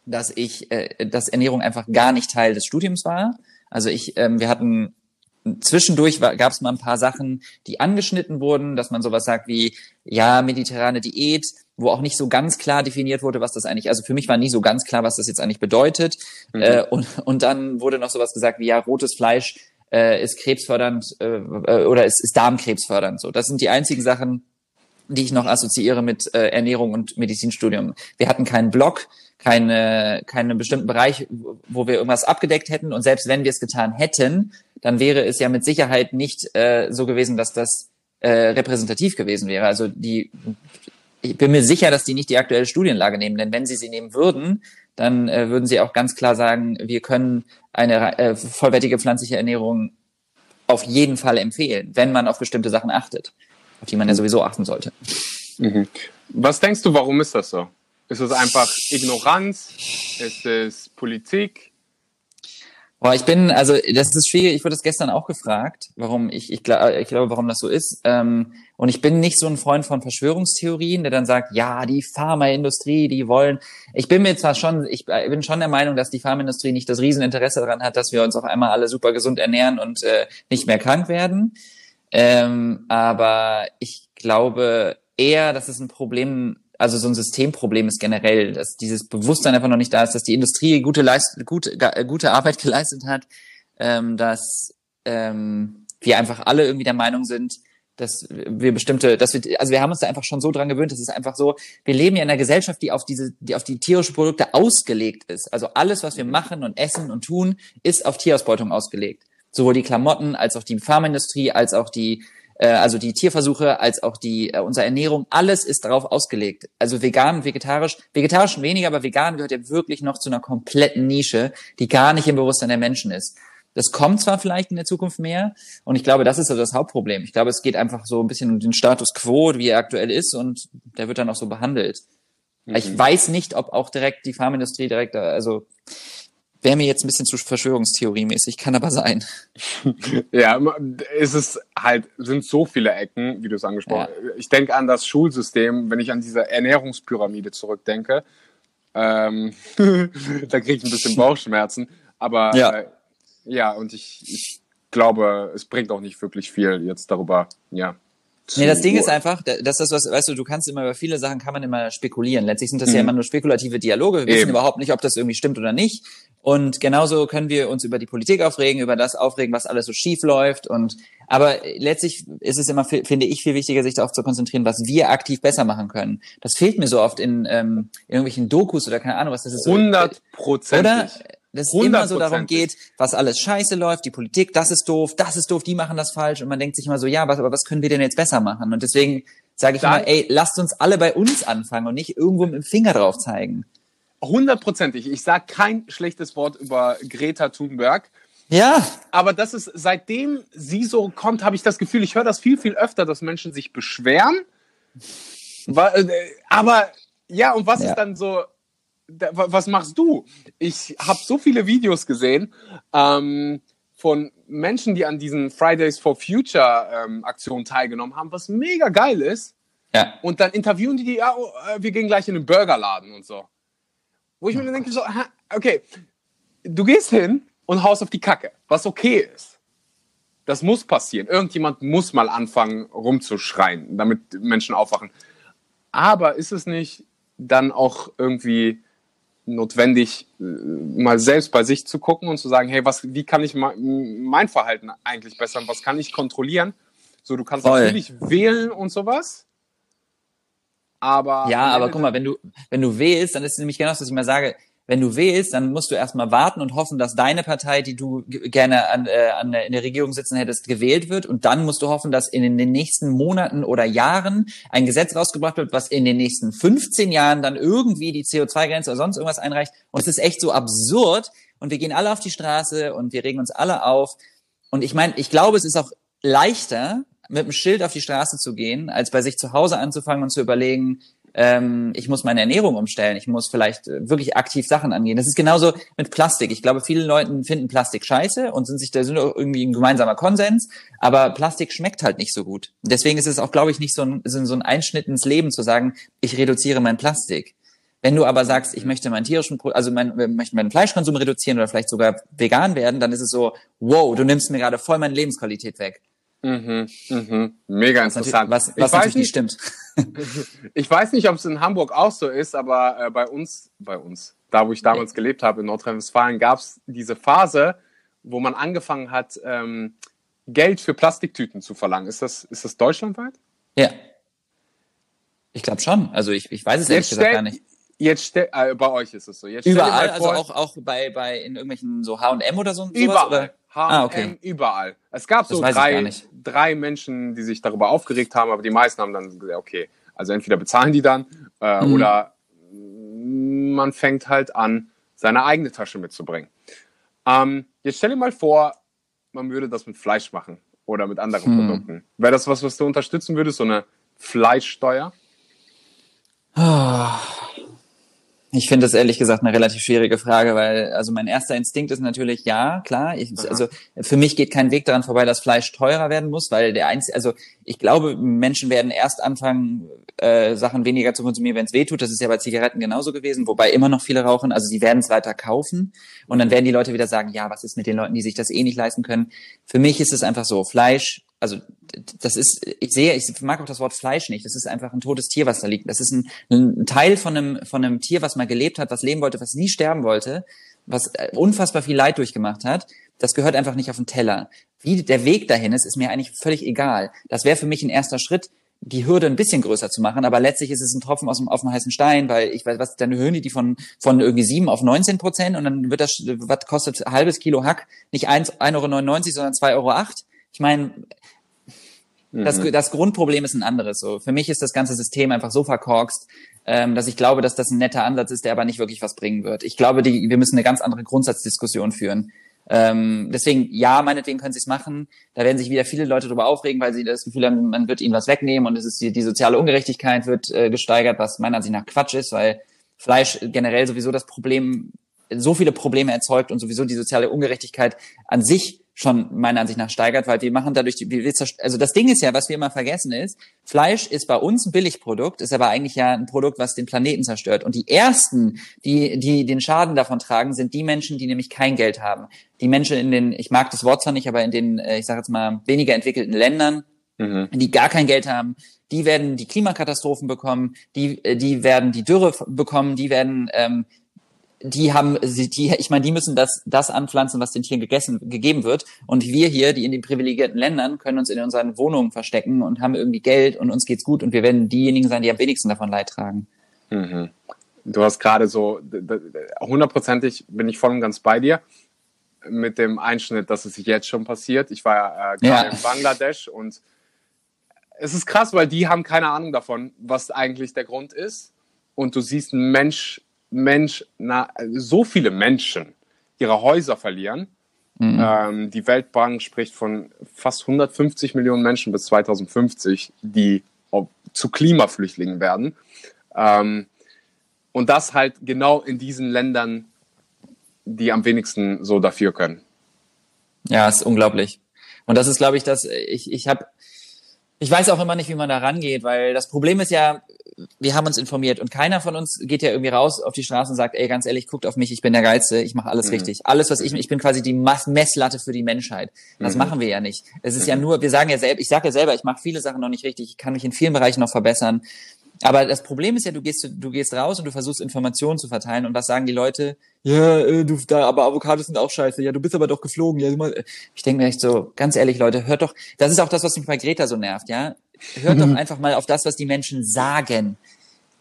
dass ich, äh, dass Ernährung einfach gar nicht Teil des Studiums war. Also ich, ähm, wir hatten zwischendurch gab es mal ein paar Sachen, die angeschnitten wurden, dass man sowas sagt wie, ja, mediterrane Diät, wo auch nicht so ganz klar definiert wurde, was das eigentlich, also für mich war nie so ganz klar, was das jetzt eigentlich bedeutet. Mhm. Äh, und, und dann wurde noch sowas gesagt wie, ja, rotes Fleisch äh, ist krebsfördernd äh, äh, oder ist, ist Darmkrebsfördernd. So, das sind die einzigen Sachen, die ich noch assoziiere mit äh, Ernährung und Medizinstudium. Wir hatten keinen Blog, keine, keinen bestimmten Bereich, wo wir irgendwas abgedeckt hätten. Und selbst wenn wir es getan hätten, dann wäre es ja mit Sicherheit nicht äh, so gewesen, dass das äh, repräsentativ gewesen wäre. Also die, ich bin mir sicher, dass die nicht die aktuelle Studienlage nehmen, denn wenn sie sie nehmen würden, dann äh, würden sie auch ganz klar sagen, wir können eine äh, vollwertige pflanzliche Ernährung auf jeden Fall empfehlen, wenn man auf bestimmte Sachen achtet, auf die man ja sowieso achten sollte. Mhm. Was denkst du, warum ist das so? Ist es einfach Ignoranz? Ist es Politik? Boah, ich bin, also das ist schwierig. Ich wurde das gestern auch gefragt, warum ich, ich, ich glaube, warum das so ist. Ähm, und ich bin nicht so ein Freund von Verschwörungstheorien, der dann sagt, ja, die Pharmaindustrie, die wollen. Ich bin mir zwar schon, ich bin schon der Meinung, dass die Pharmaindustrie nicht das Rieseninteresse daran hat, dass wir uns auf einmal alle super gesund ernähren und äh, nicht mehr krank werden. Ähm, aber ich glaube eher, dass es ein Problem also so ein Systemproblem ist generell, dass dieses Bewusstsein einfach noch nicht da ist, dass die Industrie gute, Leist gute, gute Arbeit (laughs) geleistet hat, ähm, dass ähm, wir einfach alle irgendwie der Meinung sind, dass wir bestimmte, dass wir, also wir haben uns da einfach schon so dran gewöhnt, dass es einfach so, wir leben ja in einer Gesellschaft, die auf diese, die auf die tierische Produkte ausgelegt ist. Also alles, was wir machen und essen und tun, ist auf Tierausbeutung ausgelegt. Sowohl die Klamotten als auch die Pharmaindustrie, als auch die äh, also die Tierversuche als auch die äh, unsere Ernährung, alles ist darauf ausgelegt. Also vegan, vegetarisch, vegetarisch weniger, aber vegan gehört ja wirklich noch zu einer kompletten Nische, die gar nicht im Bewusstsein der Menschen ist. Das kommt zwar vielleicht in der Zukunft mehr und ich glaube, das ist also das Hauptproblem. Ich glaube, es geht einfach so ein bisschen um den Status quo, wie er aktuell ist und der wird dann auch so behandelt. Mhm. Ich weiß nicht, ob auch direkt die Pharmaindustrie direkt, also Wäre mir jetzt ein bisschen zu Verschwörungstheorie-mäßig, kann aber sein. (laughs) ja, es ist halt, sind so viele Ecken, wie du es angesprochen hast. Ja. Ich denke an das Schulsystem, wenn ich an diese Ernährungspyramide zurückdenke. Ähm, (laughs) da kriege ich ein bisschen Bauchschmerzen. Aber ja, äh, ja und ich, ich glaube, es bringt auch nicht wirklich viel, jetzt darüber, ja, Nee, das Ding ist einfach, dass das was, weißt du, du kannst immer über viele Sachen kann man immer spekulieren. Letztlich sind das mhm. ja immer nur spekulative Dialoge. Wir Eben. wissen überhaupt nicht, ob das irgendwie stimmt oder nicht. Und genauso können wir uns über die Politik aufregen, über das aufregen, was alles so schief läuft. Und aber letztlich ist es immer, finde ich, viel wichtiger, sich darauf zu konzentrieren, was wir aktiv besser machen können. Das fehlt mir so oft in, ähm, irgendwelchen Dokus oder keine Ahnung, was das ist. 100 Prozent. Oder? Dass es immer so darum geht, was alles scheiße läuft, die Politik, das ist doof, das ist doof, die machen das falsch und man denkt sich immer so, ja, was, aber was können wir denn jetzt besser machen? Und deswegen sage ich Dann, immer, ey, lasst uns alle bei uns anfangen und nicht irgendwo mit dem Finger drauf zeigen. Hundertprozentig. Ich sage kein schlechtes Wort über Greta Thunberg. Ja. Aber das ist, seitdem sie so kommt, habe ich das Gefühl, ich höre das viel, viel öfter, dass Menschen sich beschweren. Äh, aber ja, und was ja. ist dann so, was machst du? Ich habe so viele Videos gesehen ähm, von Menschen, die an diesen Fridays for Future ähm, Aktionen teilgenommen haben, was mega geil ist. Ja. Und dann interviewen die die, ja, oh, äh, wir gehen gleich in den Burgerladen und so. Wo ich mir denke, so, okay, du gehst hin und haust auf die Kacke, was okay ist. Das muss passieren. Irgendjemand muss mal anfangen, rumzuschreien, damit Menschen aufwachen. Aber ist es nicht dann auch irgendwie notwendig, äh, mal selbst bei sich zu gucken und zu sagen, hey, was, wie kann ich mein Verhalten eigentlich bessern? Was kann ich kontrollieren? So, du kannst Voll. natürlich wählen und sowas. Aber. Ja, aber guck mal, wenn du, wenn du wählst, dann ist es nämlich genau das, was ich mal sage wenn du wählst, dann musst du erstmal warten und hoffen, dass deine Partei, die du gerne an, äh, an in der Regierung sitzen hättest, gewählt wird. Und dann musst du hoffen, dass in den nächsten Monaten oder Jahren ein Gesetz rausgebracht wird, was in den nächsten 15 Jahren dann irgendwie die CO2-Grenze oder sonst irgendwas einreicht. Und es ist echt so absurd. Und wir gehen alle auf die Straße und wir regen uns alle auf. Und ich meine, ich glaube, es ist auch leichter, mit einem Schild auf die Straße zu gehen, als bei sich zu Hause anzufangen und zu überlegen, ähm, ich muss meine Ernährung umstellen, ich muss vielleicht äh, wirklich aktiv Sachen angehen. Das ist genauso mit Plastik. Ich glaube, viele Leute finden Plastik scheiße und sind sich da sind irgendwie ein gemeinsamer Konsens, aber Plastik schmeckt halt nicht so gut. Deswegen ist es auch, glaube ich, nicht so ein, so ein Einschnitt ins Leben zu sagen, ich reduziere mein Plastik. Wenn du aber sagst, ich möchte meinen tierischen, also mein, möchte meinen Fleischkonsum reduzieren oder vielleicht sogar vegan werden, dann ist es so, wow, du nimmst mir gerade voll meine Lebensqualität weg. Mhm, mhm. Mega interessant. Was, was natürlich nicht stimmt. (laughs) ich weiß nicht, ob es in Hamburg auch so ist, aber äh, bei uns, bei uns, da wo ich damals gelebt habe in Nordrhein-Westfalen, gab es diese Phase, wo man angefangen hat, ähm, Geld für Plastiktüten zu verlangen. Ist das, ist das deutschlandweit? Ja. Ich glaube schon. Also ich, ich weiß es ehrlich gesagt gar nicht. Jetzt äh, bei euch ist es so. Jetzt überall, also auch auch bei bei in irgendwelchen so H&M oder so. Überall. H&M, ah, okay. überall. Es gab so drei drei Menschen, die sich darüber aufgeregt haben, aber die meisten haben dann gesagt, okay, also entweder bezahlen die dann äh, mhm. oder man fängt halt an, seine eigene Tasche mitzubringen. Ähm, jetzt stell dir mal vor, man würde das mit Fleisch machen oder mit anderen hm. Produkten. Wäre das was, was du unterstützen würdest, so eine Fleischsteuer? Oh. Ich finde das ehrlich gesagt eine relativ schwierige Frage, weil also mein erster Instinkt ist natürlich ja, klar. Ich, also für mich geht kein Weg daran vorbei, dass Fleisch teurer werden muss, weil der einzige, also ich glaube, Menschen werden erst anfangen, äh, Sachen weniger zu konsumieren, wenn es weh tut. Das ist ja bei Zigaretten genauso gewesen, wobei immer noch viele rauchen. Also sie werden es weiter kaufen und dann werden die Leute wieder sagen, ja, was ist mit den Leuten, die sich das eh nicht leisten können? Für mich ist es einfach so, Fleisch also das ist, ich sehe, ich mag auch das Wort Fleisch nicht. Das ist einfach ein totes Tier, was da liegt. Das ist ein, ein Teil von einem, von einem Tier, was mal gelebt hat, was leben wollte, was nie sterben wollte, was äh, unfassbar viel Leid durchgemacht hat. Das gehört einfach nicht auf den Teller. Wie der Weg dahin ist, ist mir eigentlich völlig egal. Das wäre für mich ein erster Schritt, die Hürde ein bisschen größer zu machen, aber letztlich ist es ein Tropfen aus dem, auf dem heißen Stein, weil ich weiß, was, dann erhöhen die die von, von irgendwie sieben auf 19 Prozent und dann wird das, was kostet halbes Kilo Hack, nicht 1,99 Euro, sondern 2,08 Euro. Ich meine, das, mhm. das Grundproblem ist ein anderes. So für mich ist das ganze System einfach so verkorkst, ähm, dass ich glaube, dass das ein netter Ansatz ist, der aber nicht wirklich was bringen wird. Ich glaube, die, wir müssen eine ganz andere Grundsatzdiskussion führen. Ähm, deswegen, ja, meinetwegen können sie es machen. Da werden sich wieder viele Leute darüber aufregen, weil sie das Gefühl haben, man wird ihnen was wegnehmen und es ist die, die soziale Ungerechtigkeit wird äh, gesteigert, was meiner Ansicht nach Quatsch ist, weil Fleisch generell sowieso das Problem, so viele Probleme erzeugt und sowieso die soziale Ungerechtigkeit an sich schon meiner Ansicht nach steigert, weil wir machen dadurch die, wir, also das Ding ist ja, was wir immer vergessen ist, Fleisch ist bei uns ein Billigprodukt, ist aber eigentlich ja ein Produkt, was den Planeten zerstört. Und die ersten, die, die den Schaden davon tragen, sind die Menschen, die nämlich kein Geld haben. Die Menschen in den, ich mag das Wort zwar nicht, aber in den, äh, ich sage jetzt mal, weniger entwickelten Ländern, mhm. die gar kein Geld haben, die werden die Klimakatastrophen bekommen, die, äh, die werden die Dürre bekommen, die werden ähm, die haben, die, ich meine, die müssen das, das anpflanzen, was den Tieren gegessen, gegeben wird. Und wir hier, die in den privilegierten Ländern, können uns in unseren Wohnungen verstecken und haben irgendwie Geld und uns geht's gut und wir werden diejenigen sein, die am wenigsten davon Leid tragen. Mhm. Du hast gerade so, hundertprozentig bin ich voll und ganz bei dir mit dem Einschnitt, dass es sich jetzt schon passiert. Ich war äh, gerade ja. in Bangladesch und es ist krass, weil die haben keine Ahnung davon, was eigentlich der Grund ist. Und du siehst einen Mensch Mensch, na, so viele Menschen ihre Häuser verlieren. Mhm. Ähm, die Weltbank spricht von fast 150 Millionen Menschen bis 2050, die zu Klimaflüchtlingen werden. Ähm, und das halt genau in diesen Ländern, die am wenigsten so dafür können. Ja, ist unglaublich. Und das ist, glaube ich, dass ich, ich habe, ich weiß auch immer nicht, wie man da rangeht, weil das Problem ist ja, wir haben uns informiert und keiner von uns geht ja irgendwie raus auf die Straße und sagt, ey, ganz ehrlich, guckt auf mich, ich bin der Geilste, ich mache alles mhm. richtig. Alles, was ich, ich bin quasi die Messlatte für die Menschheit. Das mhm. machen wir ja nicht. Es ist mhm. ja nur, wir sagen ja selber, ich sage ja selber, ich mache viele Sachen noch nicht richtig, ich kann mich in vielen Bereichen noch verbessern. Aber das Problem ist ja, du gehst, du gehst raus und du versuchst Informationen zu verteilen und was sagen die Leute? Ja, äh, du, da, aber Avocados sind auch scheiße. Ja, du bist aber doch geflogen. Ja, ich denke mir echt so, ganz ehrlich, Leute, hört doch, das ist auch das, was mich bei Greta so nervt, ja. Hört doch einfach mal auf das, was die Menschen sagen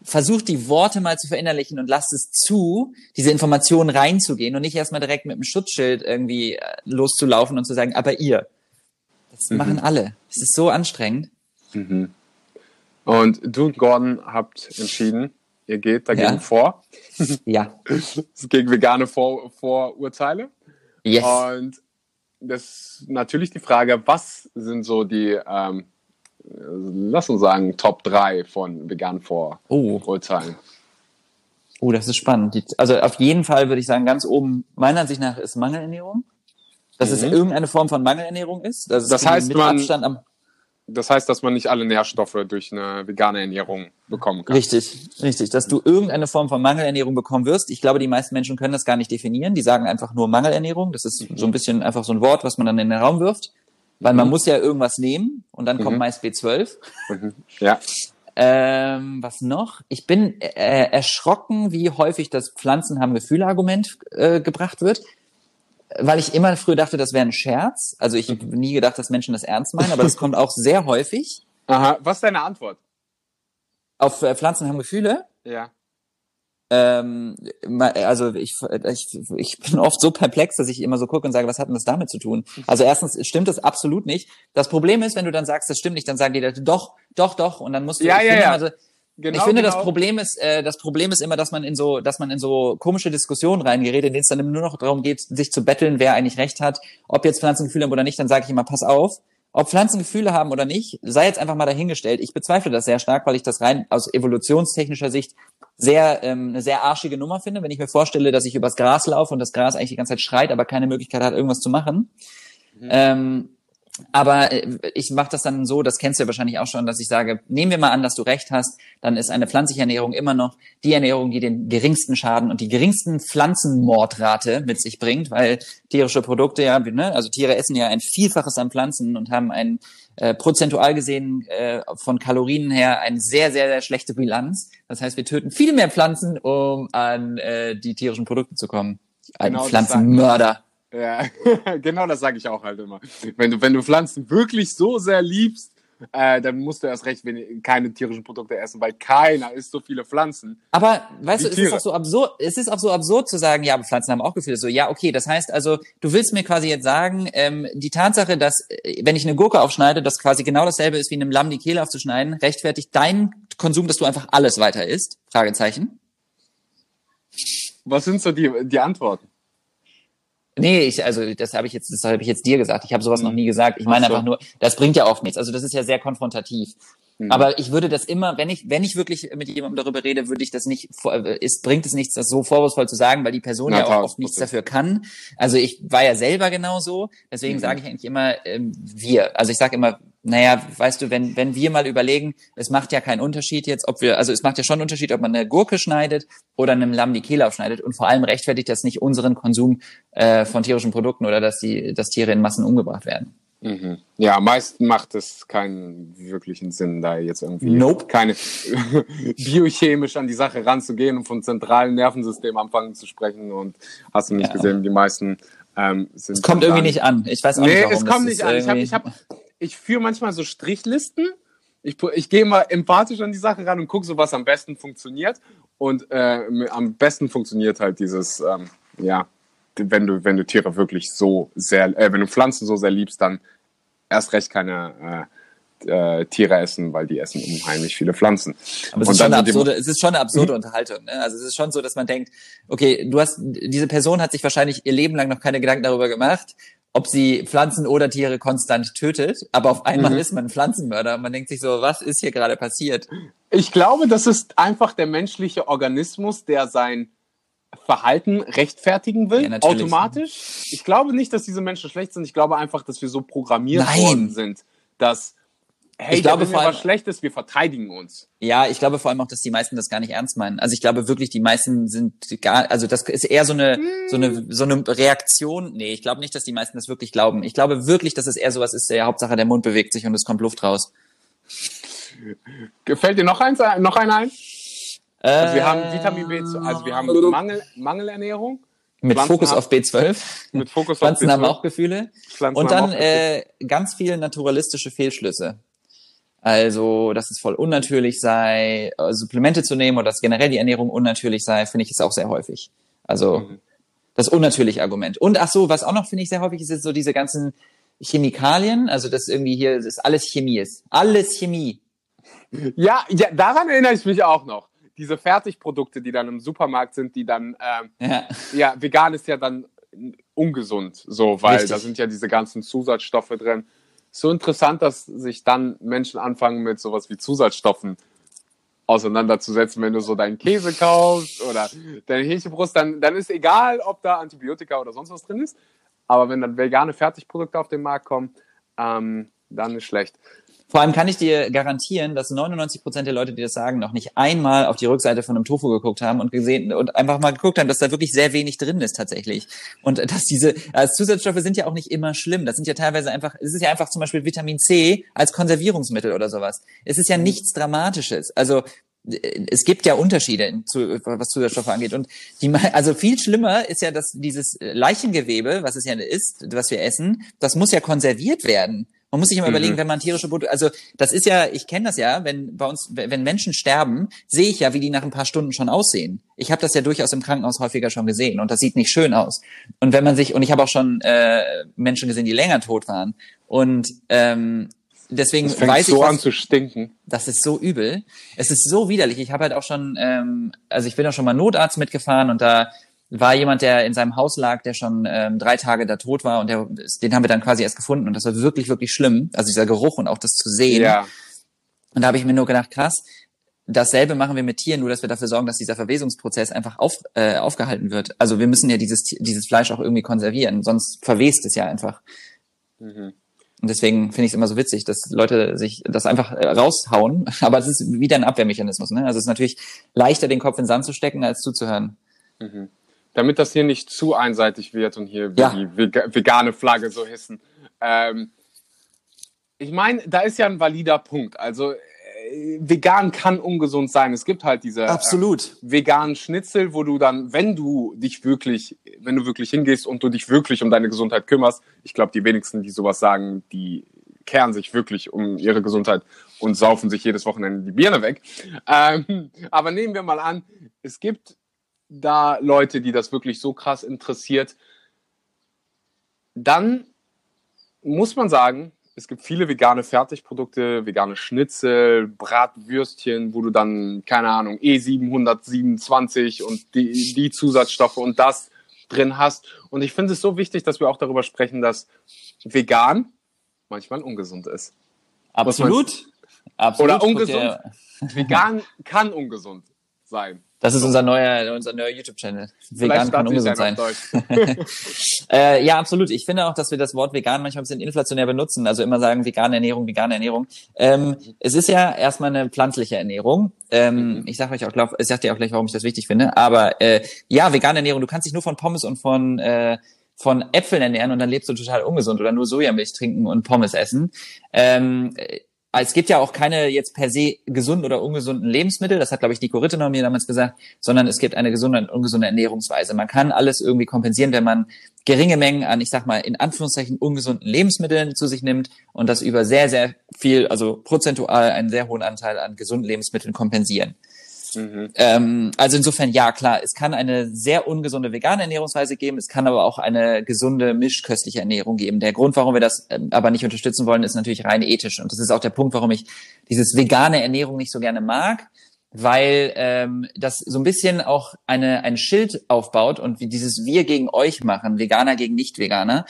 versucht die Worte mal zu verinnerlichen und lasst es zu, diese Informationen reinzugehen und nicht erstmal direkt mit einem Schutzschild irgendwie äh, loszulaufen und zu sagen, aber ihr. Das mhm. machen alle. Es ist so anstrengend. Mhm. Und du und Gordon habt entschieden, ihr geht dagegen ja. vor. (laughs) ja. gegen vegane vor Vorurteile. Yes. Und das ist natürlich die Frage, was sind so die ähm, lass uns sagen, Top 3 von vegan vor Oh. Oh, das ist spannend. Die, also auf jeden Fall würde ich sagen, ganz oben, meiner Ansicht nach, ist Mangelernährung. Dass es Mhm. irgendeine Form von Mangelernährung ist. Also es Das ist heißt, mit man- Abstand am, Das heißt, dass man nicht alle Nährstoffe durch eine vegane Ernährung bekommen kann. Richtig, richtig, dass du irgendeine Form von Mangelernährung bekommen wirst. Ich glaube, die meisten Menschen können das gar nicht definieren. Die sagen einfach nur Mangelernährung. Das ist so ein bisschen einfach so ein Wort, was man dann in den Raum wirft. Weil man Mhm. muss ja irgendwas nehmen und dann kommt Mhm. meist B12. Mhm. Ja. Ähm, was noch? Ich bin äh, erschrocken, wie häufig das Pflanzen haben Gefühle-Argument äh, gebracht wird. Weil ich immer früher dachte, das wäre ein Scherz. Also ich habe nie gedacht, dass Menschen das ernst meinen, aber das kommt auch sehr häufig. Aha. Was ist deine Antwort? Auf äh, Pflanzen haben Gefühle. Ja. Ähm, also ich, ich, ich bin oft so perplex, dass ich immer so gucke und sage, was hat denn das damit zu tun? Also erstens stimmt das absolut nicht. Das Problem ist, wenn du dann sagst, das stimmt nicht, dann sagen die Leute, doch, doch, doch, und dann musst du. Ja, ja, ja. immer so- Genau, ich finde, genau. das Problem ist, äh, das Problem ist immer, dass man in so, dass man in so komische Diskussionen reingerät, in denen es dann nur noch darum geht, sich zu betteln, wer eigentlich recht hat, ob jetzt Pflanzen Gefühle haben oder nicht. Dann sage ich immer, pass auf, ob Pflanzen Gefühle haben oder nicht, sei jetzt einfach mal dahingestellt. Ich bezweifle das sehr stark, weil ich das rein aus evolutionstechnischer Sicht sehr ähm, eine sehr arschige Nummer finde, wenn ich mir vorstelle, dass ich übers Gras laufe und das Gras eigentlich die ganze Zeit schreit, aber keine Möglichkeit hat, irgendwas zu machen. Ähm, aber äh, ich mache das dann so, das kennst du ja wahrscheinlich auch schon, dass ich sage, nehmen wir mal an, dass du recht hast, dann ist eine pflanzliche Ernährung immer noch die Ernährung, die den geringsten Schaden und die geringsten Pflanzenmordrate mit sich bringt, weil tierische Produkte ja, ne, also Tiere essen ja ein Vielfaches an Pflanzen und haben ein äh, prozentual gesehen äh, von Kalorien her eine sehr, sehr, sehr schlechte Bilanz. Das heißt, wir töten viel mehr Pflanzen, um an äh, die tierischen Produkte zu kommen. Ein Genau, Pflanzenmörder. Ja, (laughs) genau das sage ich auch halt immer. Wenn du, wenn du Pflanzen wirklich so sehr liebst, äh, dann musst du erst recht wenn, keine tierischen Produkte essen, weil keiner isst so viele Pflanzen. Aber weißt du, es ist auch so absurd, es ist auch so absurd zu sagen, ja, aber Pflanzen haben auch Gefühle. So, ja, okay, das heißt also, du willst mir quasi jetzt sagen, ähm, die Tatsache, dass äh, wenn ich eine Gurke aufschneide, das quasi genau dasselbe ist wie einem Lamm die Kehle aufzuschneiden, rechtfertigt dein Konsum, dass du einfach alles weiter isst? Fragezeichen. Was sind so die, die Antworten? Nee, ich, also das habe ich jetzt, das habe ich jetzt dir gesagt. Ich habe sowas noch nie gesagt. Ich meine so. einfach nur, das bringt ja oft nichts. Also das ist ja sehr konfrontativ. Mhm. Aber ich würde das immer, wenn ich, wenn ich wirklich mit jemandem darüber rede, würde ich das nicht, es bringt es nichts, das so vorwurfsvoll zu sagen, weil die Person Na, ja auch oft nichts dafür kann. Also ich war ja selber genauso, deswegen Mhm. sage ich eigentlich immer ähm, wir. Also ich sage immer, naja, weißt du, wenn, wenn wir mal überlegen, es macht ja keinen Unterschied jetzt, ob wir, also es macht ja schon einen Unterschied, ob man eine Gurke schneidet oder einem Lamm die Kehle aufschneidet und vor allem rechtfertigt das nicht unseren Konsum äh, von tierischen Produkten oder dass die, dass Tiere in Massen umgebracht werden. Mhm. Ja, meist macht es keinen wirklichen Sinn, da jetzt irgendwie Nope. keine (laughs) biochemisch an die Sache ranzugehen und vom zentralen Nervensystem anfangen zu sprechen. Und hast du nicht Ja. gesehen, die meisten ähm, sind. Es kommt irgendwie nicht an. Ich weiß auch Nee, nicht, warum. es kommt nicht an. Ich, hab, irgendwie- ich, hab, ich führe manchmal so Strichlisten. Ich, ich gehe mal empathisch an die Sache ran und gucke so, was am besten funktioniert. Und äh, am besten funktioniert halt dieses, ähm, ja, wenn du, wenn du Tiere wirklich so sehr, äh, wenn du Pflanzen so sehr liebst, dann erst recht keine äh, äh, Tiere essen, weil die essen unheimlich viele Pflanzen. Aber es ist, schon eine absurde, es ist schon eine absurde Unterhaltung. Ne? Also es ist schon so, dass man denkt, okay, du hast, diese Person hat sich wahrscheinlich ihr Leben lang noch keine Gedanken darüber gemacht, ob sie Pflanzen oder Tiere konstant tötet, aber auf einmal Mhm. ist man Pflanzenmörder und man denkt sich so, was ist hier gerade passiert? Ich glaube, das ist einfach der menschliche Organismus, der sein Verhalten rechtfertigen will, Ja, automatisch. Ich glaube nicht, dass diese Menschen schlecht sind. Ich glaube einfach, dass wir so programmiert Nein. worden sind, dass, hey, Ich glaube vor allem- was Schlechtes, wir verteidigen uns. Ja, ich glaube vor allem auch, dass die meisten das gar nicht ernst meinen. Also ich glaube wirklich, die meisten sind gar, also das ist eher so eine, so eine, so eine Reaktion. Nee, ich glaube nicht, dass die meisten das wirklich glauben. Ich glaube wirklich, dass es eher sowas ist, der Hauptsache der Mund bewegt sich und es kommt Luft raus. Gefällt dir noch eins, ein- noch einer ein? Also wir haben Äh, Vitamin B, also wir haben Mangel, Mangelernährung Mit Pflanzen Fokus haben- auf B12. mit Fokus Pflanzen auf haben B12. auch Gefühle. Pflanzen Und haben dann äh, ganz viele naturalistische Fehlschlüsse. Also, dass es voll unnatürlich sei, äh, Supplemente zu nehmen oder dass generell die Ernährung unnatürlich sei, finde ich ist auch sehr häufig. Also Mhm. das unnatürliche Argument. Und ach so, was auch noch finde ich sehr häufig ist, ist so diese ganzen Chemikalien, also dass irgendwie hier das alles Chemie ist. Alles Chemie. Ja, ja, daran erinnere ich mich auch noch. Diese Fertigprodukte, die dann im Supermarkt sind, die dann ähm, Ja. ja, vegan ist ja dann ungesund, so, weil Richtig. da sind ja diese ganzen Zusatzstoffe drin. So interessant, dass sich dann Menschen anfangen mit sowas wie Zusatzstoffen auseinanderzusetzen, wenn du so deinen Käse kaufst oder deine Hähnchenbrust, dann, dann ist egal, ob da Antibiotika oder sonst was drin ist. Aber wenn dann vegane Fertigprodukte auf den Markt kommen, ähm, dann ist schlecht. Vor allem kann ich dir garantieren, dass 99 Prozent der Leute, die das sagen, noch nicht einmal auf die Rückseite von einem Tofu geguckt haben und gesehen und einfach mal geguckt haben, dass da wirklich sehr wenig drin ist tatsächlich. Und dass diese als Zusatzstoffe sind ja auch nicht immer schlimm. Das sind ja teilweise einfach, es ist ja einfach zum Beispiel Vitamin C als Konservierungsmittel oder sowas. Es ist ja mhm. nichts Dramatisches. Also es gibt ja Unterschiede, was Zusatzstoffe angeht. Und die, also viel schlimmer ist ja, dass dieses Leichengewebe, was es ja ist, was wir essen, das muss ja konserviert werden. Man muss sich immer mhm. überlegen, wenn man tierische Produkte, also das ist ja, ich kenne das ja, wenn bei uns, wenn Menschen sterben, sehe ich ja, wie die nach ein paar Stunden schon aussehen. Ich habe das ja durchaus im Krankenhaus häufiger schon gesehen und das sieht nicht schön aus. Und wenn man sich, und ich habe auch schon äh, Menschen gesehen, die länger tot waren. Und ähm, deswegen das fängt weiß so ich, was, an zu stinken. Das ist so übel. Es ist so widerlich. Ich habe halt auch schon, ähm, also ich bin auch schon mal Notarzt mitgefahren und da war jemand, der in seinem Haus lag, der schon ähm, drei Tage da tot war und der, den haben wir dann quasi erst gefunden und das war wirklich, wirklich schlimm. Also dieser Geruch und auch das zu sehen. Ja. Und da habe ich mir nur gedacht, krass, dasselbe machen wir mit Tieren, nur dass wir dafür sorgen, dass dieser Verwesungsprozess einfach auf, äh, aufgehalten wird. Also wir müssen ja dieses, dieses Fleisch auch irgendwie konservieren, sonst verwest es ja einfach. Mhm. Und deswegen finde ich es immer so witzig, dass Leute sich das einfach äh, raushauen. (laughs) Aber es ist wieder ein Abwehrmechanismus. Ne? Also es ist natürlich leichter, den Kopf in den Sand zu stecken, als zuzuhören. Mhm damit das hier nicht zu einseitig wird und hier ja. die vegane Flagge so hissen. Ähm, ich meine, da ist ja ein valider Punkt. Also äh, vegan kann ungesund sein. Es gibt halt diese Absolut. Äh, veganen Schnitzel, wo du dann, wenn du dich wirklich, wenn du wirklich hingehst und du dich wirklich um deine Gesundheit kümmerst, ich glaube, die wenigsten, die sowas sagen, die kehren sich wirklich um ihre Gesundheit und saufen sich jedes Wochenende die Birne weg. Ähm, aber nehmen wir mal an, es gibt da Leute, die das wirklich so krass interessiert, dann muss man sagen, es gibt viele vegane Fertigprodukte, vegane Schnitzel, Bratwürstchen, wo du dann, keine Ahnung, E727 und die, die Zusatzstoffe und das drin hast. Und ich finde es so wichtig, dass wir auch darüber sprechen, dass vegan manchmal ungesund ist. Absolut. Absolut. Oder ungesund. Vegan kann ungesund sein. Das ist unser neuer, unser neuer YouTube-Channel. Vegan kann ungesund sein. (laughs) äh, ja, absolut. Ich finde auch, dass wir das Wort vegan manchmal ein bisschen inflationär benutzen. Also immer sagen vegane Ernährung, vegane Ernährung. Ähm, es ist ja erstmal eine pflanzliche Ernährung. Ähm, mhm. Ich sage euch auch, glaub, ich sag dir auch gleich, warum ich das wichtig finde. Aber äh, ja, vegane Ernährung. Du kannst dich nur von Pommes und von äh, von Äpfeln ernähren und dann lebst du total ungesund oder nur Sojamilch trinken und Pommes essen. Ähm, es gibt ja auch keine jetzt per se gesunden oder ungesunden Lebensmittel, das hat, glaube ich, Nico Rittenau mir damals gesagt, sondern es gibt eine gesunde und ungesunde Ernährungsweise. Man kann alles irgendwie kompensieren, wenn man geringe Mengen an, ich sag mal, in Anführungszeichen ungesunden Lebensmitteln zu sich nimmt und das über sehr, sehr viel, also prozentual einen sehr hohen Anteil an gesunden Lebensmitteln kompensieren. Mhm. Ähm, also insofern ja, klar, es kann eine sehr ungesunde vegane Ernährungsweise geben, es kann aber auch eine gesunde mischköstliche Ernährung geben. Der Grund, warum wir das ähm, aber nicht unterstützen wollen, ist natürlich rein ethisch. Und das ist auch der Punkt, warum ich dieses vegane Ernährung nicht so gerne mag, weil ähm, das so ein bisschen auch eine ein Schild aufbaut und wie dieses Wir gegen euch machen, Veganer gegen Nicht-Veganer.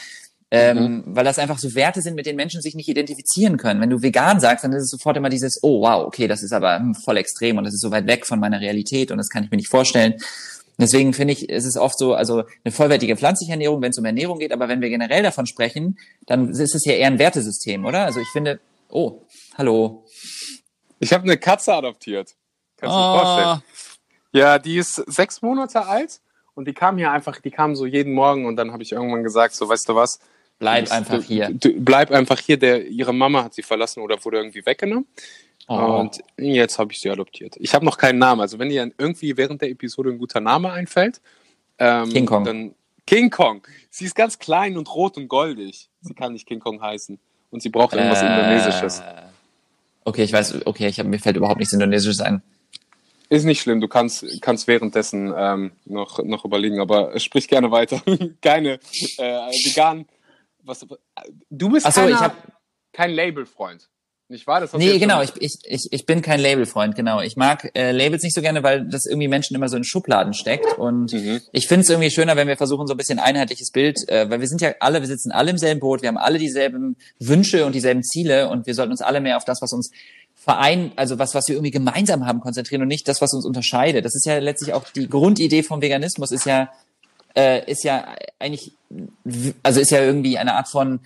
Ähm, mhm. Weil das einfach so Werte sind, mit denen Menschen sich nicht identifizieren können. Wenn du vegan sagst, dann ist es sofort immer dieses, oh wow, okay, das ist aber hm, voll extrem und das ist so weit weg von meiner Realität und das kann ich mir nicht vorstellen. Deswegen finde ich, es ist oft so, also eine vollwertige pflanzliche Ernährung, wenn es um Ernährung geht, aber wenn wir generell davon sprechen, dann ist es ja eher ein Wertesystem, oder? Also ich finde, oh, hallo. Ich habe eine Katze adoptiert. Kannst du oh. dir vorstellen? Ja, die ist sechs Monate alt und die kam hier einfach, die kam so jeden Morgen und dann habe ich irgendwann gesagt, so weißt du was, Bleib das, einfach hier. Du, bleib einfach hier. Der, ihre Mama hat sie verlassen oder wurde irgendwie weggenommen. Oh. Und jetzt habe ich sie adoptiert. Ich habe noch keinen Namen. Also wenn ihr irgendwie während der Episode ein guter Name einfällt, ähm, King Kong. Dann King Kong. Sie ist ganz klein und rot und goldig. Sie kann nicht King Kong heißen. Und sie braucht irgendwas äh, Indonesisches. Okay, ich weiß, okay, ich hab, mir fällt überhaupt nichts Indonesisches ein. Ist nicht schlimm, du kannst, kannst währenddessen ähm, noch, noch überlegen, aber sprich gerne weiter. (laughs) Keine äh, veganen was, du bist so, keiner, kein Labelfreund. Nicht wahr? Das nee, genau. Ich, ich, ich, ich bin kein Labelfreund, genau. Ich mag äh, Labels nicht so gerne, weil das irgendwie Menschen immer so in Schubladen steckt. Und mhm. ich finde es irgendwie schöner, wenn wir versuchen, so ein bisschen einheitliches Bild, äh, weil wir sind ja alle, wir sitzen alle im selben Boot, wir haben alle dieselben Wünsche und dieselben Ziele und wir sollten uns alle mehr auf das, was uns verein, also was, was wir irgendwie gemeinsam haben, konzentrieren und nicht das, was uns unterscheidet. Das ist ja letztlich auch die Grundidee vom Veganismus, ist ja, äh, ist ja eigentlich, also ist ja irgendwie eine Art von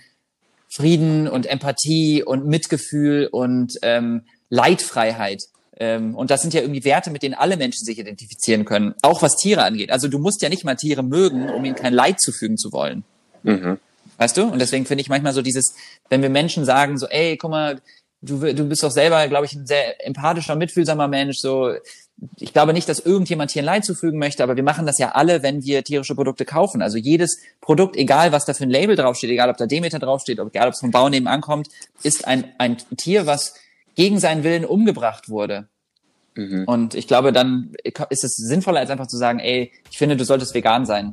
Frieden und Empathie und Mitgefühl und ähm, Leidfreiheit. Ähm, und das sind ja irgendwie Werte, mit denen alle Menschen sich identifizieren können, auch was Tiere angeht. Also du musst ja nicht mal Tiere mögen, um ihnen kein Leid zufügen zu wollen. Mhm. Weißt du? Und deswegen finde ich manchmal so dieses, wenn wir Menschen sagen, so, ey, guck mal, du, du bist doch selber, glaube ich, ein sehr empathischer, mitfühlsamer Mensch, so, ich glaube nicht, dass irgendjemand hier ein Leid zufügen möchte, aber wir machen das ja alle, wenn wir tierische Produkte kaufen. Also jedes Produkt, egal was da für ein Label draufsteht, egal ob da Demeter draufsteht, egal ob es vom Bau nebenan kommt, ist ein, ein Tier, was gegen seinen Willen umgebracht wurde. Mhm. Und ich glaube, dann ist es sinnvoller, als einfach zu sagen, ey, ich finde, du solltest vegan sein.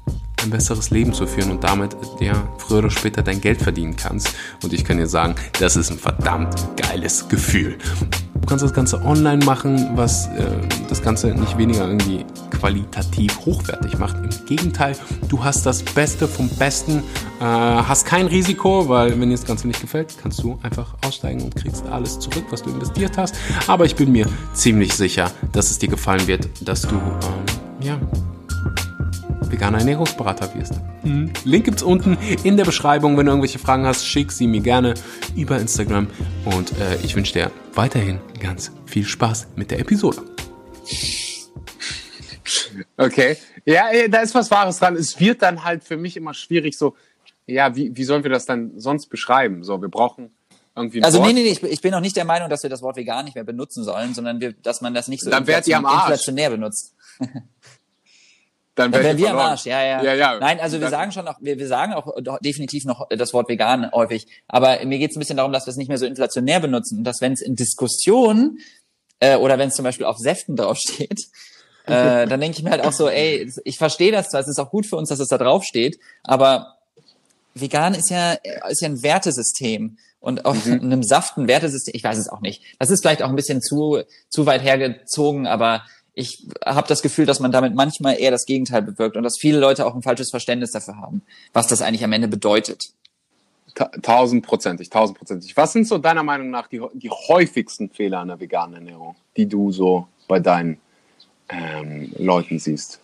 ein besseres Leben zu führen und damit ja früher oder später dein Geld verdienen kannst. Und ich kann dir sagen, das ist ein verdammt geiles Gefühl. Du kannst das Ganze online machen, was äh, das Ganze nicht weniger irgendwie qualitativ hochwertig macht. Im Gegenteil, du hast das Beste vom Besten, äh, hast kein Risiko, weil wenn dir das Ganze nicht gefällt, kannst du einfach aussteigen und kriegst alles zurück, was du investiert hast. Aber ich bin mir ziemlich sicher, dass es dir gefallen wird, dass du ähm, ja veganer Ernährungsberater wirst. Mhm. Link gibt's unten in der Beschreibung. Wenn du irgendwelche Fragen hast, schick sie mir gerne über Instagram. Und äh, ich wünsche dir weiterhin ganz viel Spaß mit der Episode. Okay. Ja, da ist was Wahres dran. Es wird dann halt für mich immer schwierig, so, ja, wie, wie sollen wir das dann sonst beschreiben? So, wir brauchen irgendwie. Also, Wort. nee, nee, nee, ich, ich bin noch nicht der Meinung, dass wir das Wort vegan nicht mehr benutzen sollen, sondern wir, dass man das nicht so dann inflationär benutzt. (laughs) Dann, wären wir am Arsch, ja, ja. ja, ja. Nein, also wir sagen schon noch, wir, wir sagen auch definitiv noch das Wort vegan häufig. Aber mir geht es ein bisschen darum, dass wir es nicht mehr so inflationär benutzen und dass wenn es in Diskussionen äh, oder wenn es zum Beispiel auf Säften draufsteht, äh, (laughs) dann denke ich mir halt auch so, ey, ich verstehe das zwar, es ist auch gut für uns, dass es da draufsteht, aber vegan ist ja, ist ja ein Wertesystem und auch mhm. (laughs) einem Saft ein Wertesystem, ich weiß es auch nicht. Das ist vielleicht auch ein bisschen zu, zu weit hergezogen, aber ich habe das Gefühl, dass man damit manchmal eher das Gegenteil bewirkt und dass viele Leute auch ein falsches Verständnis dafür haben, was das eigentlich am Ende bedeutet. Tausendprozentig, tausendprozentig. Was sind so deiner Meinung nach die, die häufigsten Fehler an der veganen Ernährung, die du so bei deinen ähm, Leuten siehst?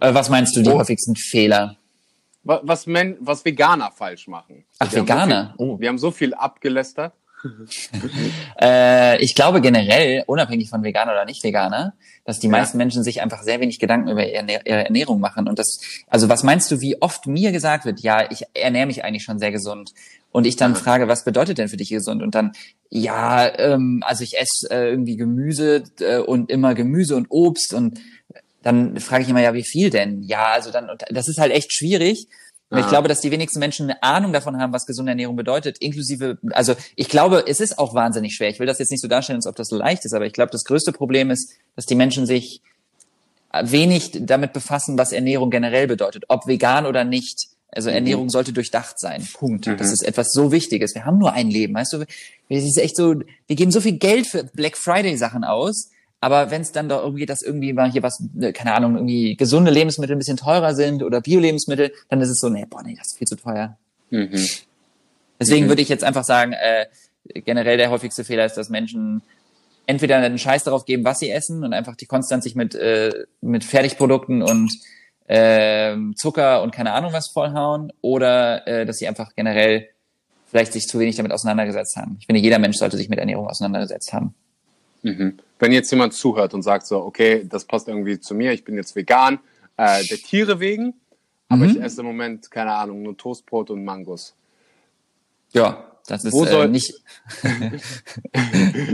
Äh, was meinst du, die oh. häufigsten Fehler? Was, was, Men was Veganer falsch machen? Ach, wir Veganer? So viel, oh. Wir haben so viel abgelästert. (laughs) äh, ich glaube generell, unabhängig von Veganer oder nicht Veganer, dass die ja. meisten Menschen sich einfach sehr wenig Gedanken über ihre Ernährung machen. Und das, also was meinst du, wie oft mir gesagt wird, ja, ich ernähre mich eigentlich schon sehr gesund. Und ich dann mhm. frage, was bedeutet denn für dich gesund? Und dann, ja, ähm, also ich esse äh, irgendwie Gemüse äh, und immer Gemüse und Obst und dann frage ich immer, ja, wie viel denn? Ja, also dann, das ist halt echt schwierig. Und ich glaube, dass die wenigsten Menschen eine Ahnung davon haben, was gesunde Ernährung bedeutet, inklusive, also ich glaube, es ist auch wahnsinnig schwer. Ich will das jetzt nicht so darstellen, als ob das leicht ist, aber ich glaube, das größte Problem ist, dass die Menschen sich wenig damit befassen, was Ernährung generell bedeutet, ob vegan oder nicht. Also mhm. Ernährung sollte durchdacht sein. Punkt. Mhm. Das ist etwas so Wichtiges. Wir haben nur ein Leben, weißt du? Es ist echt so, wir geben so viel Geld für Black Friday Sachen aus, aber wenn es dann doch irgendwie, dass irgendwie mal hier was, ne, keine Ahnung, irgendwie gesunde Lebensmittel ein bisschen teurer sind oder Bio-Lebensmittel, dann ist es so, nee, boah, nee, das ist viel zu teuer. Mhm. Deswegen mhm. würde ich jetzt einfach sagen, äh, generell der häufigste Fehler ist, dass Menschen entweder einen Scheiß darauf geben, was sie essen und einfach die konstant sich mit, äh, mit Fertigprodukten und äh, Zucker und keine Ahnung was vollhauen oder äh, dass sie einfach generell vielleicht sich zu wenig damit auseinandergesetzt haben. Ich finde, jeder Mensch sollte sich mit Ernährung auseinandergesetzt haben. Mhm. Wenn jetzt jemand zuhört und sagt so, okay, das passt irgendwie zu mir, ich bin jetzt vegan, äh, der Tiere wegen, aber mhm. ich esse im Moment, keine Ahnung, nur Toastbrot und Mangos. Ja. Das ist Wo soll- äh, nicht. (laughs)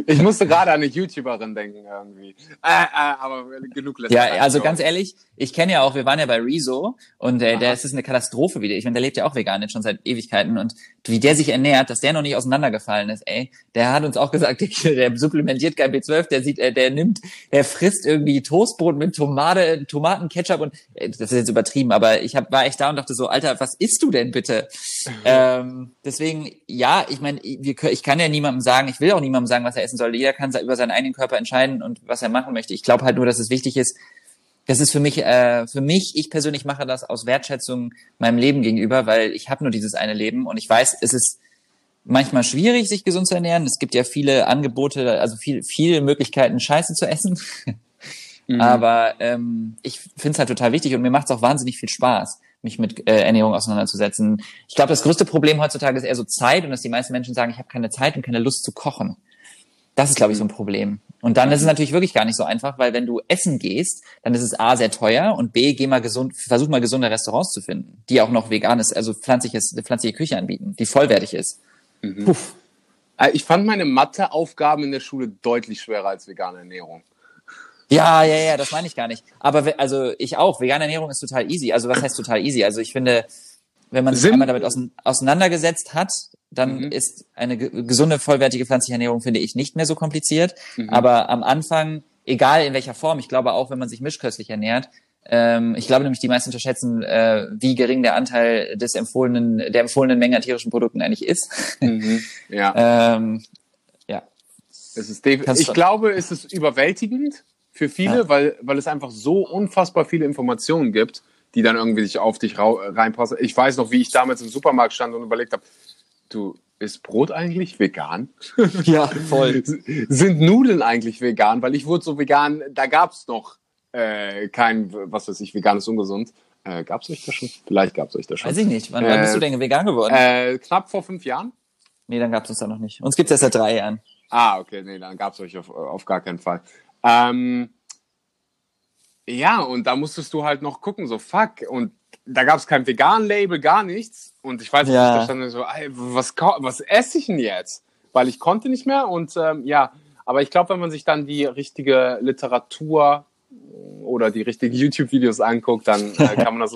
Ich musste gerade an eine YouTuberin denken irgendwie. Äh, äh, aber genug Ja, Lästerei. also So. ganz ehrlich, ich kenne ja auch, wir waren ja bei Rezo und äh, Aha. der es ist eine Katastrophe wieder. Ich meine, der lebt ja auch vegan jetzt schon seit Ewigkeiten und wie der sich ernährt, dass der noch nicht auseinandergefallen ist, ey. Der hat uns auch gesagt, (laughs) der, der supplementiert kein B12, der sieht, äh, der nimmt, der frisst irgendwie Toastbrot mit Tomate, Tomaten, Ketchup und äh, das ist jetzt übertrieben, aber ich hab, war echt da und dachte so, Alter, was isst du denn bitte? (laughs) ähm, deswegen, ja, ich meine, ich kann ja niemandem sagen, ich will auch niemandem sagen, was er essen soll. Jeder kann über seinen eigenen Körper entscheiden und was er machen möchte. Ich glaube halt nur, dass es wichtig ist, das ist für mich, äh, für mich, ich persönlich mache das aus Wertschätzung meinem Leben gegenüber, weil ich habe nur dieses eine Leben und ich weiß, es ist manchmal schwierig, sich gesund zu ernähren. Es gibt ja viele Angebote, also viel, viele Möglichkeiten, Scheiße zu essen. Mhm. (laughs) Aber ähm, ich finde es halt total wichtig und mir macht es auch wahnsinnig viel Spaß, mich mit äh, Ernährung auseinanderzusetzen. Ich glaube, das größte Problem heutzutage ist eher so Zeit und dass die meisten Menschen sagen, ich habe keine Zeit und keine Lust zu kochen. Das ist, glaube ich, so ein Problem. Und dann ist es natürlich wirklich gar nicht so einfach, weil wenn du essen gehst, dann ist es A sehr teuer und B, geh mal gesund, versuch mal gesunde Restaurants zu finden, die auch noch veganes, also pflanzliches, pflanzliche Küche anbieten, die vollwertig ist. Puff. Äh, Ich fand meine Matheaufgaben in der Schule deutlich schwerer als vegane Ernährung. Ja, ja, ja, das meine ich gar nicht. Aber we- also ich auch. Vegane Ernährung ist total easy. Also was heißt total easy? Also ich finde, wenn man sich Sim- einmal damit ausein- auseinandergesetzt hat, dann Mhm. ist eine ge- gesunde, vollwertige pflanzliche Ernährung, finde ich, nicht mehr so kompliziert. Mhm. Aber am Anfang, egal in welcher Form, ich glaube auch, wenn man sich mischköstlich ernährt, ähm, ich glaube nämlich, die meisten unterschätzen, äh, wie gering der Anteil des empfohlenen, der empfohlenen Menge an tierischen Produkten eigentlich ist. (laughs) Mhm. Ja, ähm, ja. es ist def- ich glaube, es ist überwältigend für viele, Ja. weil, weil es einfach so unfassbar viele Informationen gibt, die dann irgendwie sich auf dich reinpassen. Ich weiß noch, wie ich damals im Supermarkt stand und überlegt habe, du, ist Brot eigentlich vegan? (laughs) Ja, voll. Sind Nudeln eigentlich vegan? Weil ich wurde so vegan, da gab's noch äh, kein, was weiß ich, veganes ungesund. Äh, gab's euch das schon? Vielleicht gab's euch das schon. Weiß ich nicht. Wann, wann bist Äh, du denn vegan geworden? Äh, knapp vor fünf Jahren? nee, dann gab es uns da noch nicht. Uns gibt's erst seit drei Jahren. Ah, okay, nee, dann gab's euch auf, auf gar keinen Fall. Ähm, ja, und da musstest du halt noch gucken, so fuck. Und da gab's kein Vegan-Label, gar nichts. Und ich weiß nicht, Ja. da stand so, ey, was, was esse ich denn jetzt? Weil ich konnte nicht mehr und ähm, ja, aber ich glaube, wenn man sich dann die richtige Literatur oder die richtigen YouTube-Videos anguckt, dann äh, (laughs) kann man das,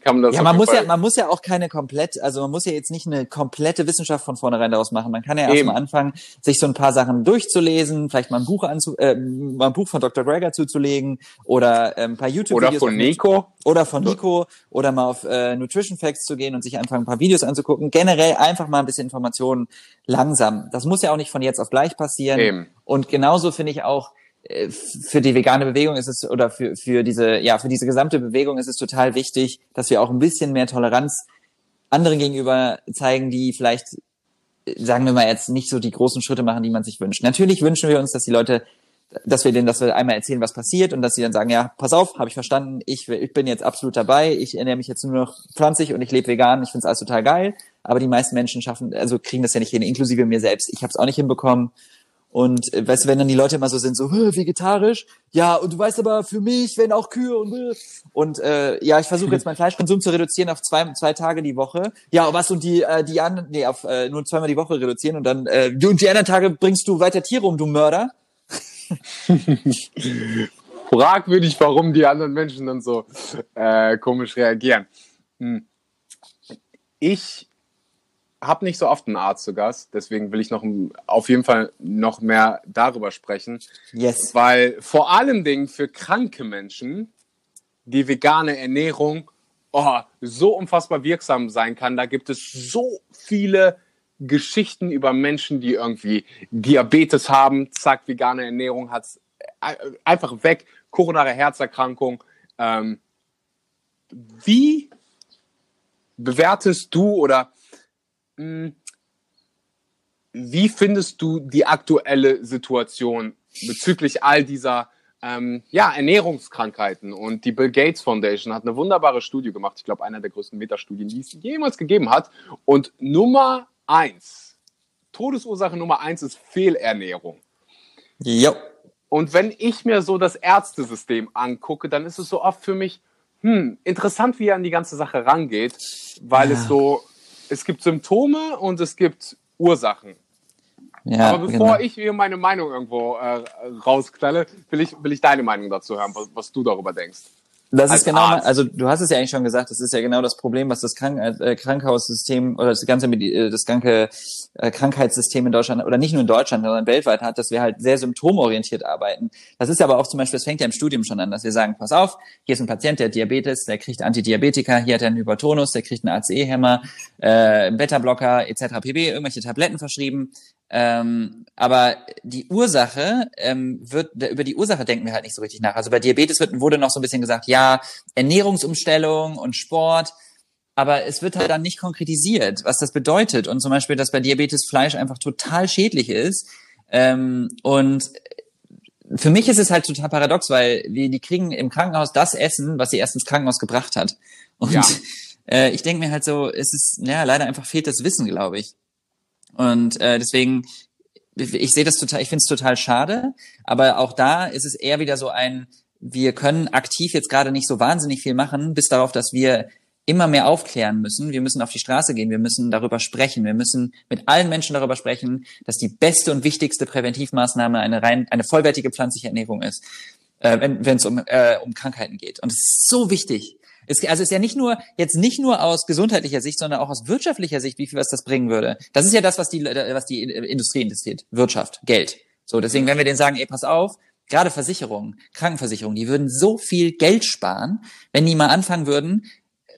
kann man das Ja, man muss ja, man muss ja auch keine komplett, also man muss ja jetzt nicht eine komplette Wissenschaft von vornherein daraus machen. Man kann ja erstmal anfangen, sich so ein paar Sachen durchzulesen, vielleicht mal ein Buch anzu, äh, mal ein Buch von Dr. Greger zuzulegen oder ähm, ein paar YouTube-Videos. oder von Nico. Oder von Nico oder mal auf äh, Nutrition Facts zu gehen und sich einfach ein paar Videos anzugucken. Generell einfach mal ein bisschen Informationen langsam. Das muss ja auch nicht von jetzt auf gleich passieren. Eben. Und genauso finde ich auch, äh, für die vegane Bewegung ist es, oder für, für diese, ja, für diese gesamte Bewegung ist es total wichtig, dass wir auch ein bisschen mehr Toleranz anderen gegenüber zeigen, die vielleicht, äh, sagen wir mal jetzt, nicht so die großen Schritte machen, die man sich wünscht. Natürlich wünschen wir uns, dass die Leute, dass wir denen, dass wir einmal erzählen, was passiert und dass sie dann sagen, ja, pass auf, habe ich verstanden, ich, ich bin jetzt absolut dabei, ich ernähre mich jetzt nur noch pflanzlich und ich lebe vegan, ich finde es alles total geil. Aber die meisten Menschen schaffen, also kriegen das ja nicht hin, inklusive mir selbst. Ich habe es auch nicht hinbekommen. Und äh, weißt du, wenn dann die Leute immer so sind, so "Hä, vegetarisch, ja, und du weißt aber, für mich werden auch Kühe und äh." und äh, ja, ich versuche jetzt meinen Fleischkonsum zu reduzieren auf zwei, zwei Tage die Woche. Ja, was und die äh, die anderen, nee, auf äh, nur zweimal die Woche reduzieren und dann äh, und die anderen Tage bringst du weiter Tiere um, du Mörder. (laughs) fragwürdig, warum die anderen Menschen dann so äh, komisch reagieren. Hm. Ich habe nicht so oft einen Arzt zu Gast, deswegen will ich noch auf jeden Fall noch mehr darüber sprechen, Yes. weil vor allem Dingen für kranke Menschen die vegane Ernährung oh, so unfassbar wirksam sein kann. Da gibt es so viele Geschichten über Menschen, die irgendwie Diabetes haben, zack, vegane Ernährung hat's äh, einfach weg, koronare Herzerkrankung. Ähm, wie bewertest du oder wie findest du die aktuelle Situation bezüglich all dieser ähm, ja, Ernährungskrankheiten? Und die Bill Gates Foundation hat eine wunderbare Studie gemacht. Ich glaube, einer der größten Metastudien, die es jemals gegeben hat. Und Nummer eins, Todesursache Nummer eins ist Fehlernährung. Jo. Und wenn ich mir so das Ärztesystem angucke, dann ist es so oft für mich, hm, interessant, wie er an die ganze Sache rangeht, weil es Ja. so, es gibt Symptome und es gibt Ursachen. Ja, Aber bevor genau. ich hier meine Meinung irgendwo äh, rausknalle, will ich, will ich deine Meinung dazu hören, was, was du darüber denkst. Das ist genau, Arzt. also du hast es ja eigentlich schon gesagt, das ist ja genau das Problem, was das Krank äh, Krankenhaussystem oder das ganze äh, das ganze äh, Krankheitssystem in Deutschland oder nicht nur in Deutschland, sondern weltweit hat, dass wir halt sehr symptomorientiert arbeiten. Das ist aber auch zum Beispiel, das fängt ja im Studium schon an, dass wir sagen, pass auf, hier ist ein Patient, der hat Diabetes, der kriegt Antidiabetika, hier hat er einen Hypertonus, der kriegt einen ACE-Hämmer, äh, einen Beta-Blocker etc. pp, irgendwelche Tabletten verschrieben. Ähm, aber die Ursache ähm, wird über die Ursache denken wir halt nicht so richtig nach. Also bei Diabetes wird, wurde noch so ein bisschen gesagt, ja Ernährungsumstellung und Sport, aber es wird halt dann nicht konkretisiert, was das bedeutet und zum Beispiel, dass bei Diabetes Fleisch einfach total schädlich ist ähm, und für mich ist es halt total paradox, weil die, die kriegen im Krankenhaus das Essen, was sie erst ins Krankenhaus gebracht hat. Und Ja. äh, ich denke mir halt so, es ist, ja, leider einfach fehlt das Wissen, glaube ich. Und äh, deswegen, ich sehe das total, ich finde es total schade, aber auch da ist es eher wieder so ein, wir können aktiv jetzt gerade nicht so wahnsinnig viel machen, bis darauf, dass wir immer mehr aufklären müssen. Wir müssen auf die Straße gehen, wir müssen darüber sprechen, wir müssen mit allen Menschen darüber sprechen, dass die beste und wichtigste Präventivmaßnahme eine rein, eine vollwertige pflanzliche Ernährung ist, äh, wenn es um, äh, um Krankheiten geht. Und es ist so wichtig. Es, also ist ja nicht nur, jetzt nicht nur aus gesundheitlicher Sicht, sondern auch aus wirtschaftlicher Sicht, wie viel was das bringen würde. Das ist ja das, was die, was die Industrie investiert. Wirtschaft, Geld. So, deswegen, wenn wir denen sagen, ey, pass auf, gerade Versicherungen, Krankenversicherungen, die würden so viel Geld sparen, wenn die mal anfangen würden,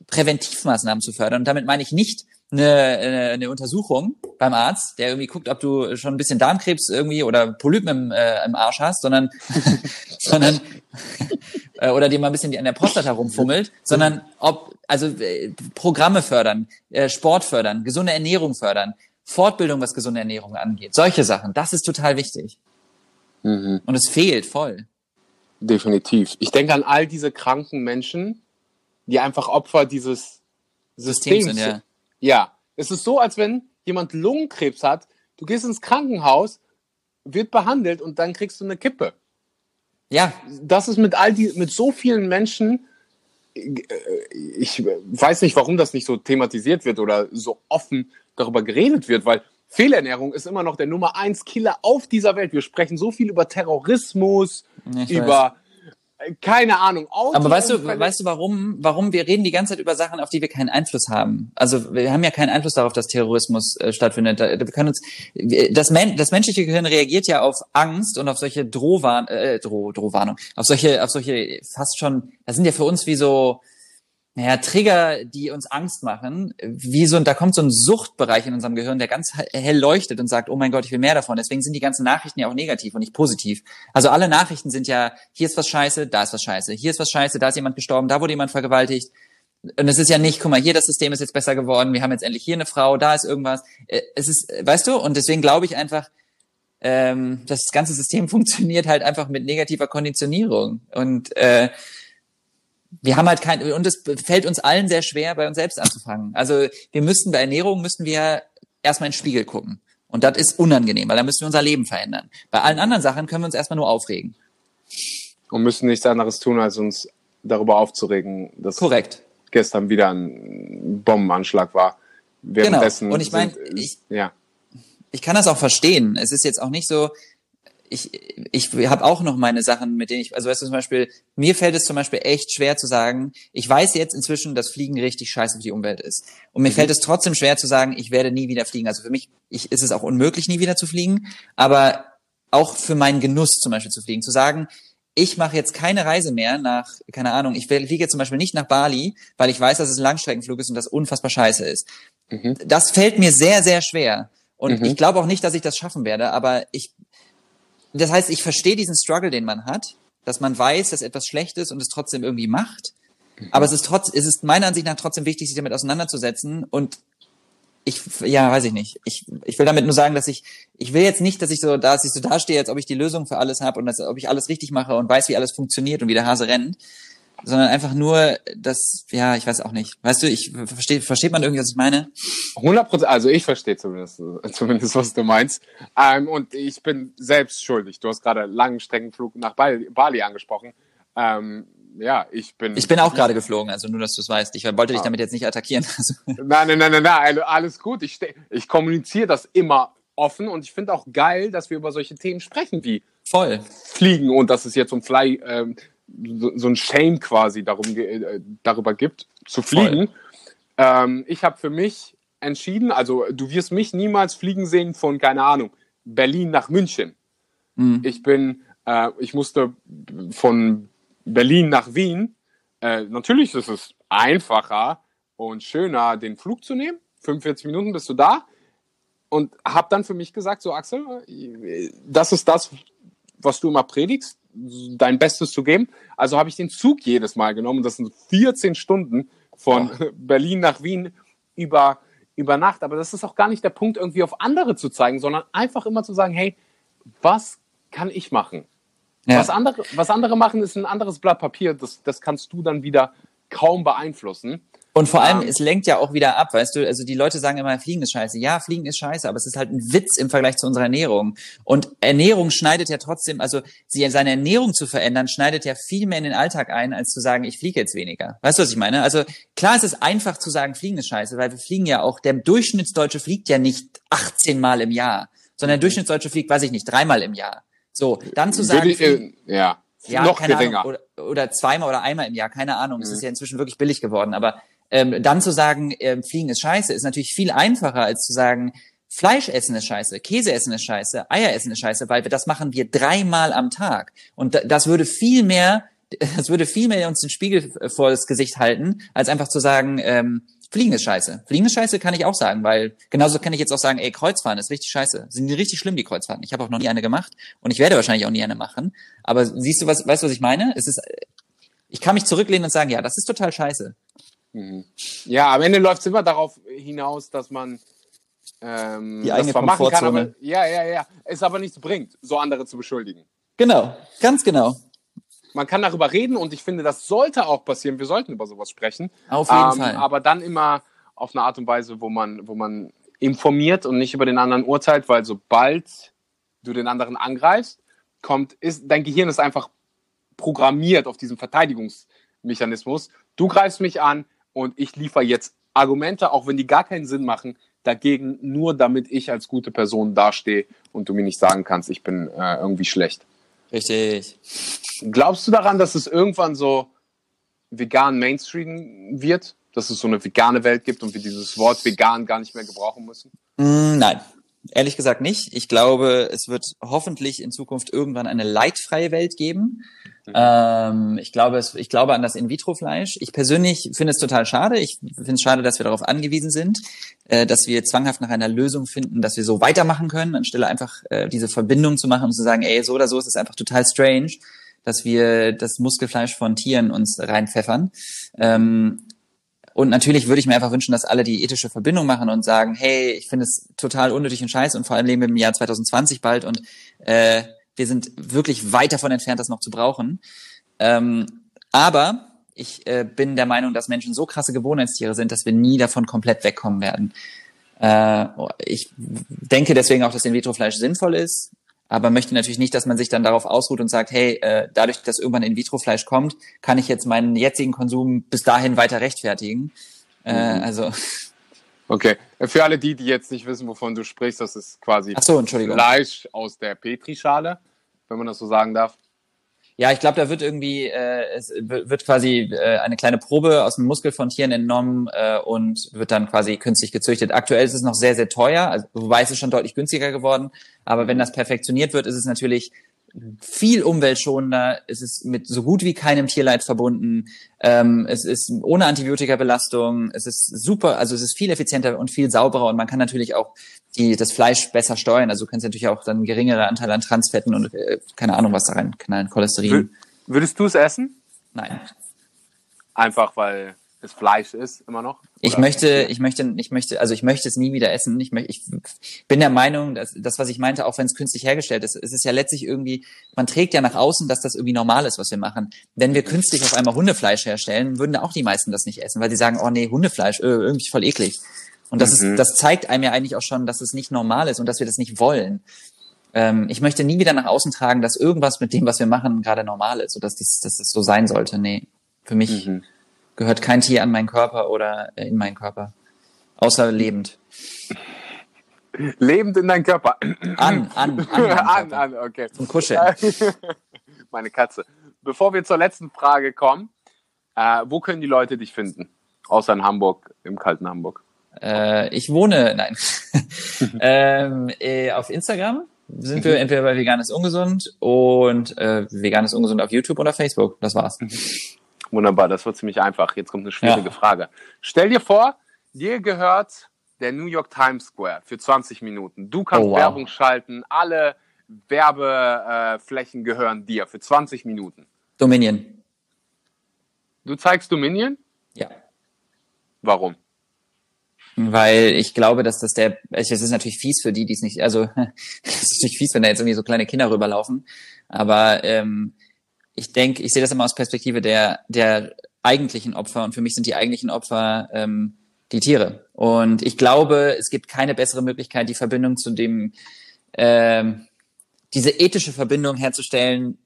Präventivmaßnahmen zu fördern. Und damit meine ich nicht eine, eine, eine Untersuchung beim Arzt, der irgendwie guckt, ob du schon ein bisschen Darmkrebs irgendwie oder Polypen im, äh, im Arsch hast, sondern, (laughs) sondern äh, oder dir mal ein bisschen die- an der Prostata rumfummelt, sondern ob also äh, Programme fördern, äh, Sport fördern, gesunde Ernährung fördern, Fortbildung, was gesunde Ernährung angeht, solche Sachen, das ist total wichtig. Mhm. Und es fehlt voll. Definitiv. Ich denke an all diese kranken Menschen, die einfach Opfer dieses System Systems sind, ja. Ja, es ist so, als wenn jemand Lungenkrebs hat, du gehst ins Krankenhaus, wird behandelt und dann kriegst du eine Kippe. Ja, Das ist mit all die, mit so vielen Menschen, äh, ich weiß nicht, warum das nicht so thematisiert wird oder so offen darüber geredet wird, weil Fehlernährung ist immer noch der Nummer eins Killer auf dieser Welt. Wir sprechen so viel über Terrorismus, Ich über äh, keine Ahnung. Aber weißt du, weißt du, warum, warum wir reden die ganze Zeit über Sachen, auf die wir keinen Einfluss haben? Also wir haben ja keinen Einfluss darauf, dass Terrorismus äh, stattfindet. Wir können uns, das, Men das menschliche Gehirn reagiert ja auf Angst und auf solche Drohwarn, äh, Droh, Drohwarnung, auf solche, auf solche fast schon, das sind ja für uns wie so, naja, Trigger, die uns Angst machen, wie so, da kommt so ein Suchtbereich in unserem Gehirn, der ganz he- hell leuchtet und sagt, oh mein Gott, ich will mehr davon. Deswegen sind die ganzen Nachrichten ja auch negativ und nicht positiv. Also alle Nachrichten sind ja, hier ist was scheiße, da ist was scheiße, hier ist was scheiße, da ist jemand gestorben, da wurde jemand vergewaltigt. Und es ist ja nicht, guck mal, hier das System ist jetzt besser geworden, wir haben jetzt endlich hier eine Frau, da ist irgendwas. Äh, Es ist, äh, weißt du, und deswegen glaube ich einfach, ähm, das ganze System (laughs) funktioniert halt einfach mit negativer Konditionierung. Und äh, wir haben halt kein, und es fällt uns allen sehr schwer, bei uns selbst anzufangen. Also wir müssten bei Ernährung müssten wir erstmal in den Spiegel gucken. Und das ist unangenehm, weil da müssen wir unser Leben verändern. Bei allen anderen Sachen können wir uns erstmal nur aufregen. und müssen nichts anderes tun, als uns darüber aufzuregen, dass Korrekt. gestern wieder ein Bombenanschlag war. Währenddessen Genau. Und ich mein, sind- ich- ja. ich kann das auch verstehen. Es ist jetzt auch nicht so, ich, ich habe auch noch meine Sachen, mit denen ich, also weißt du zum Beispiel, mir fällt es zum Beispiel echt schwer zu sagen, ich weiß jetzt inzwischen, dass Fliegen richtig scheiße für die Umwelt ist. Und mir fällt es trotzdem schwer zu sagen, ich werde nie wieder fliegen. Also für mich ich, ist es auch unmöglich, nie wieder zu fliegen. Aber auch für meinen Genuss zum Beispiel zu fliegen, zu sagen, ich mache jetzt keine Reise mehr nach, keine Ahnung, ich fliege jetzt zum Beispiel nicht nach Bali, weil ich weiß, dass es ein Langstreckenflug ist und das unfassbar scheiße ist. Das fällt mir sehr, sehr schwer. Und Mhm. ich glaube auch nicht, dass ich das schaffen werde, aber ich, das heißt, ich verstehe diesen Struggle, den man hat, dass man weiß, dass etwas schlecht ist und es trotzdem irgendwie macht. Aber es ist trotz, es ist meiner Ansicht nach trotzdem wichtig, sich damit auseinanderzusetzen und ich, ja, weiß ich nicht. Ich, ich will damit nur sagen, dass ich, ich will jetzt nicht, dass ich so, dass ich so dastehe, als ob ich die Lösung für alles habe und als ob ich alles richtig mache und weiß, wie alles funktioniert und wie der Hase rennt, sondern einfach nur, dass, ja, ich weiß auch nicht. Weißt du, ich verstehe, versteht man irgendwie, was ich meine? 100 Prozent, also ich verstehe zumindest, zumindest, was du meinst. Ähm, und ich bin selbst schuldig. Du hast gerade Langstreckenflug nach Bali, Bali angesprochen. Ähm, ja, ich bin. Ich bin auch gerade geflogen, also nur, dass du es weißt. Ich wollte dich Ah. damit jetzt nicht attackieren. (laughs) Also, Nein, nein, nein, nein, nein, alles gut. Ich, ich kommuniziere das immer offen und ich finde auch geil, dass wir über solche Themen sprechen wie voll. Fliegen und dass es jetzt um Fly ähm, so, so ein Shame quasi darum, äh, darüber gibt, zu fliegen. Ähm, ich habe für mich entschieden, also du wirst mich niemals fliegen sehen von, keine Ahnung, Berlin nach München. Mhm. Ich bin, äh, ich musste von Berlin nach Wien. Äh, natürlich ist es einfacher und schöner, den Flug zu nehmen. 45 Minuten bist du da. Und habe dann für mich gesagt, so Axel, äh, das ist das, was du immer predigst, dein Bestes zu geben. Also habe ich den Zug jedes Mal genommen. Das sind 14 Stunden von (laughs) Berlin nach Wien über, über Nacht. Aber das ist auch gar nicht der Punkt, irgendwie auf andere zu zeigen, sondern einfach immer zu sagen, hey, was kann ich machen? Ja. Was, andere, was andere machen, ist ein anderes Blatt Papier. Das, das kannst du dann wieder kaum beeinflussen. Und vor allem, Ähm, es lenkt ja auch wieder ab, weißt du, also die Leute sagen immer, Fliegen ist scheiße. Ja, Fliegen ist scheiße, aber es ist halt ein Witz im Vergleich zu unserer Ernährung. Und Ernährung schneidet ja trotzdem, also sie, seine Ernährung zu verändern, schneidet ja viel mehr in den Alltag ein, als zu sagen, ich fliege jetzt weniger. Weißt du, was ich meine? Also klar ist es einfach zu sagen, Fliegen ist scheiße, weil wir fliegen ja auch, der Durchschnittsdeutsche fliegt ja nicht 18 Mal im Jahr, sondern der Durchschnittsdeutsche fliegt, weiß ich nicht, dreimal im Jahr. So, dann zu sagen, ich, Fliegen- äh, ja, ja, noch keine geringer. Ahnung, oder, oder zweimal oder einmal im Jahr, keine Ahnung. Es Mhm. ist ja inzwischen wirklich billig geworden. Aber ähm, dann zu sagen, ähm, Fliegen ist scheiße, ist natürlich viel einfacher, als zu sagen, Fleisch essen ist scheiße, Käse essen ist scheiße, Eier essen ist scheiße, weil wir das machen wir dreimal am Tag. Und da- das würde viel mehr, (laughs) das würde viel mehr uns den Spiegel vor das Gesicht halten, als einfach zu sagen, ähm, Fliegen ist scheiße. Fliegen ist scheiße kann ich auch sagen, weil genauso kann ich jetzt auch sagen, ey, Kreuzfahren ist richtig scheiße. Sind die richtig schlimm, die Kreuzfahrten. Ich habe auch noch nie eine gemacht und ich werde wahrscheinlich auch nie eine machen. Aber siehst du, was, weißt du, was ich meine? Es ist, ich kann mich zurücklehnen und sagen, ja, das ist total scheiße. Ja, am Ende läuft es immer darauf hinaus, dass man ähm, Die eigene machen kann, Komfortzone. aber, ja, ja, ja, es aber nichts bringt, so andere zu beschuldigen. Genau, ganz genau. Man kann darüber reden und ich finde, das sollte auch passieren. Wir sollten über sowas sprechen. Auf jeden Ähm, Fall. Aber dann immer auf eine Art und Weise, wo man, wo man informiert und nicht über den anderen urteilt, weil sobald du den anderen angreifst, kommt, ist, dein Gehirn ist einfach programmiert auf diesen Verteidigungsmechanismus. Du greifst mich an und ich liefere jetzt Argumente, auch wenn die gar keinen Sinn machen, dagegen, nur damit ich als gute Person dastehe und du mir nicht sagen kannst, ich bin äh, irgendwie schlecht. Richtig. Glaubst du daran, dass es irgendwann so vegan Mainstream wird? Dass es so eine vegane Welt gibt und wir dieses Wort vegan gar nicht mehr gebrauchen müssen? Mm, nein, ehrlich gesagt nicht. Ich glaube, es wird hoffentlich in Zukunft irgendwann eine leidfreie Welt geben. Ähm, ich glaube, ich glaube an das In-vitro-Fleisch. Ich persönlich finde es total schade. Ich finde es schade, dass wir darauf angewiesen sind, äh, dass wir zwanghaft nach einer Lösung finden, dass wir so weitermachen können, anstelle einfach äh, diese Verbindung zu machen und zu sagen, ey, so oder so ist es einfach total strange, dass wir das Muskelfleisch von Tieren uns reinpfeffern. Ähm, und natürlich würde ich mir einfach wünschen, dass alle die ethische Verbindung machen und sagen, hey, ich finde es total unnötig und scheiße und vor allem leben wir im Jahr 2020 bald und äh, wir sind wirklich weit davon entfernt, das noch zu brauchen. Ähm, aber ich äh, bin der Meinung, dass Menschen so krasse Gewohnheitstiere sind, dass wir nie davon komplett wegkommen werden. Äh, ich denke deswegen auch, dass In-vitro-Fleisch sinnvoll ist, aber möchte natürlich nicht, dass man sich dann darauf ausruht und sagt, hey, äh, dadurch, dass irgendwann In-vitro-Fleisch kommt, kann ich jetzt meinen jetzigen Konsum bis dahin weiter rechtfertigen. Äh, also, Okay. Für alle die, die jetzt nicht wissen, wovon du sprichst, das ist quasi ach so. Fleisch aus der Petrischale, wenn man das so sagen darf. Ja, ich glaube, da wird irgendwie, äh, es wird wird quasi äh, eine kleine Probe aus dem Muskel von Tieren entnommen äh, und wird dann quasi künstlich gezüchtet. Aktuell ist es noch sehr, sehr teuer, also, wobei es ist schon deutlich günstiger geworden. Aber wenn das perfektioniert wird, ist es natürlich viel umweltschonender. Es ist mit so gut wie keinem Tierleid verbunden. Ähm, es ist ohne Antibiotikabelastung. Es ist super, also es ist viel effizienter und viel sauberer und man kann natürlich auch die, das Fleisch besser steuern. Also du kannst natürlich auch dann geringere Anteile an Transfetten und äh, keine Ahnung, was da rein knallen, Cholesterin. Wür- Würdest du es essen? Nein. Einfach weil es Fleisch ist, immer noch? Ich Oder- möchte, ich möchte, ich möchte, also ich möchte es nie wieder essen. Ich, möchte, ich bin der Meinung, dass das, was ich meinte, auch wenn es künstlich hergestellt ist, es ist ja letztlich irgendwie, man trägt ja nach außen, dass das irgendwie normal ist, was wir machen. Wenn wir künstlich auf einmal Hundefleisch herstellen, würden auch die meisten das nicht essen, weil sie sagen, oh nee, Hundefleisch, äh, irgendwie voll eklig. Und das Mhm. ist, das zeigt einem ja eigentlich auch schon, dass es nicht normal ist und dass wir das nicht wollen. ähm, ich möchte nie wieder nach außen tragen, dass irgendwas mit dem, was wir machen, gerade normal ist, oder dass, dies, dass das so sein sollte. Nee, für mich Mhm. Gehört kein Tier an meinen Körper oder in meinen Körper. Außer lebend. Lebend in deinen Körper. An, an, an. (laughs) an, an, okay. Zum Kuscheln. (laughs) Meine Katze. Bevor wir zur letzten Frage kommen, äh, wo können die Leute dich finden? Außer in Hamburg, im kalten Hamburg. Äh, ich wohne, nein, (laughs) ähm, äh, auf Instagram sind wir entweder bei Vegan ist ungesund und äh, Vegan ist ungesund auf YouTube oder Facebook. Das war's. Wunderbar, das wird ziemlich einfach. Jetzt kommt eine schwierige Ja. Frage. Stell dir vor, dir gehört der New York Times Square für 20 Minuten. Du kannst Oh, wow. Werbung schalten, alle Werbeflächen Flächen gehören dir für 20 Minuten. Dominion. Du zeigst Dominion? Ja. Warum? Weil ich glaube, dass das der, es ist natürlich fies für die, die es nicht, also (laughs) es ist natürlich fies, wenn da jetzt irgendwie so kleine Kinder rüberlaufen. Aber ähm, ich denke, ich sehe das immer aus Perspektive der, der eigentlichen Opfer und für mich sind die eigentlichen Opfer ähm, die Tiere. Und ich glaube, es gibt keine bessere Möglichkeit, die Verbindung zu dem, ähm, diese ethische Verbindung herzustellen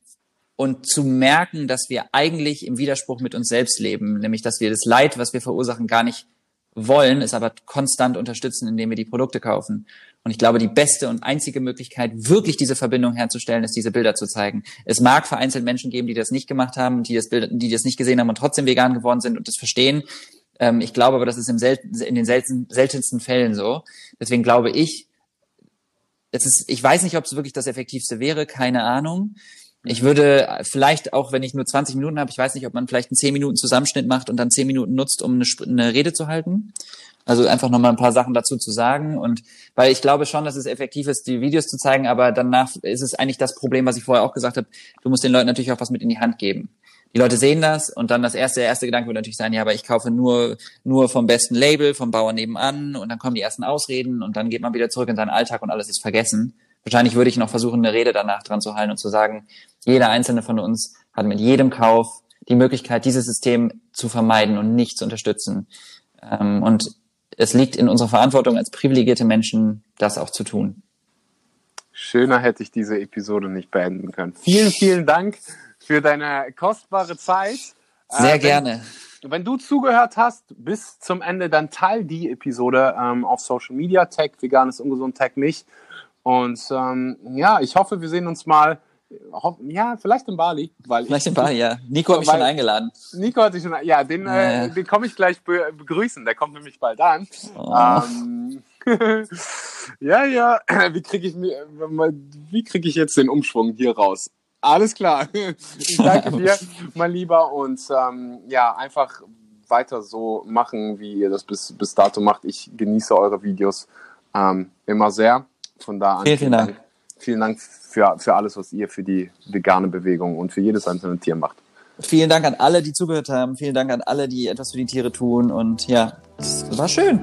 und zu merken, dass wir eigentlich im Widerspruch mit uns selbst leben, nämlich dass wir das Leid, was wir verursachen, gar nicht wollen, es aber konstant unterstützen, indem wir die Produkte kaufen. Und ich glaube, die beste und einzige Möglichkeit, wirklich diese Verbindung herzustellen, ist, diese Bilder zu zeigen. Es mag vereinzelt Menschen geben, die das nicht gemacht haben, die das, Bild, die das nicht gesehen haben und trotzdem vegan geworden sind und das verstehen. Ähm, ich glaube aber, das ist im selten, in den selten, seltensten Fällen so. Deswegen glaube ich, es ist, ich weiß nicht, ob es wirklich das Effektivste wäre, keine Ahnung. Ich würde vielleicht auch, wenn ich nur 20 Minuten habe, ich weiß nicht, ob man vielleicht einen 10 Minuten Zusammenschnitt macht und dann 10 Minuten nutzt, um eine, eine Rede zu halten. Also einfach nochmal ein paar Sachen dazu zu sagen. Und weil ich glaube schon, dass es effektiv ist, die Videos zu zeigen, aber danach ist es eigentlich das Problem, was ich vorher auch gesagt habe. Du musst den Leuten natürlich auch was mit in die Hand geben. Die Leute sehen das und dann das erste, der erste Gedanke wird natürlich sein, ja, aber ich kaufe nur, nur vom besten Label, vom Bauer nebenan und dann kommen die ersten Ausreden und dann geht man wieder zurück in seinen Alltag und alles ist vergessen. Wahrscheinlich würde ich noch versuchen, eine Rede danach dran zu halten und zu sagen, jeder einzelne von uns hat mit jedem Kauf die Möglichkeit, dieses System zu vermeiden und nicht zu unterstützen. Ähm, und es liegt in unserer Verantwortung als privilegierte Menschen, das auch zu tun. Schöner hätte ich diese Episode nicht beenden können. Vielen, vielen Dank für deine kostbare Zeit. Sehr Äh, wenn- gerne. Wenn du zugehört hast bis zum Ende, dann teil die Episode ähm, auf Social Media, tag veganes ungesund, tag mich. Und ähm, ja, ich hoffe, wir sehen uns mal, ja, vielleicht in Bali, weil Vielleicht ich, in Bali, ja. Nico hat mich schon eingeladen. Nico hat dich schon, ja, den, Ja, ja. äh, den komme ich gleich be begrüßen, der kommt nämlich bald an. Oh. Ähm, (laughs) ja, ja, (clears throat) wie kriege ich mir, wie kriege ich jetzt den Umschwung hier raus? Alles klar. (laughs) Ich danke (laughs) dir, mein Lieber, und ähm, ja, einfach weiter so machen, wie ihr das bis, bis dato macht. Ich genieße eure Videos ähm, immer sehr. Von da an. Vielen, vielen Dank. Vielen Dank für, für alles, was ihr für die vegane Bewegung und für jedes einzelne Tier macht. Vielen Dank an alle, die zugehört haben. Vielen Dank an alle, die etwas für die Tiere tun. Und ja, es war schön.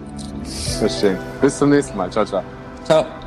Verstehe. Bis zum nächsten Mal. Ciao, ciao. Ciao.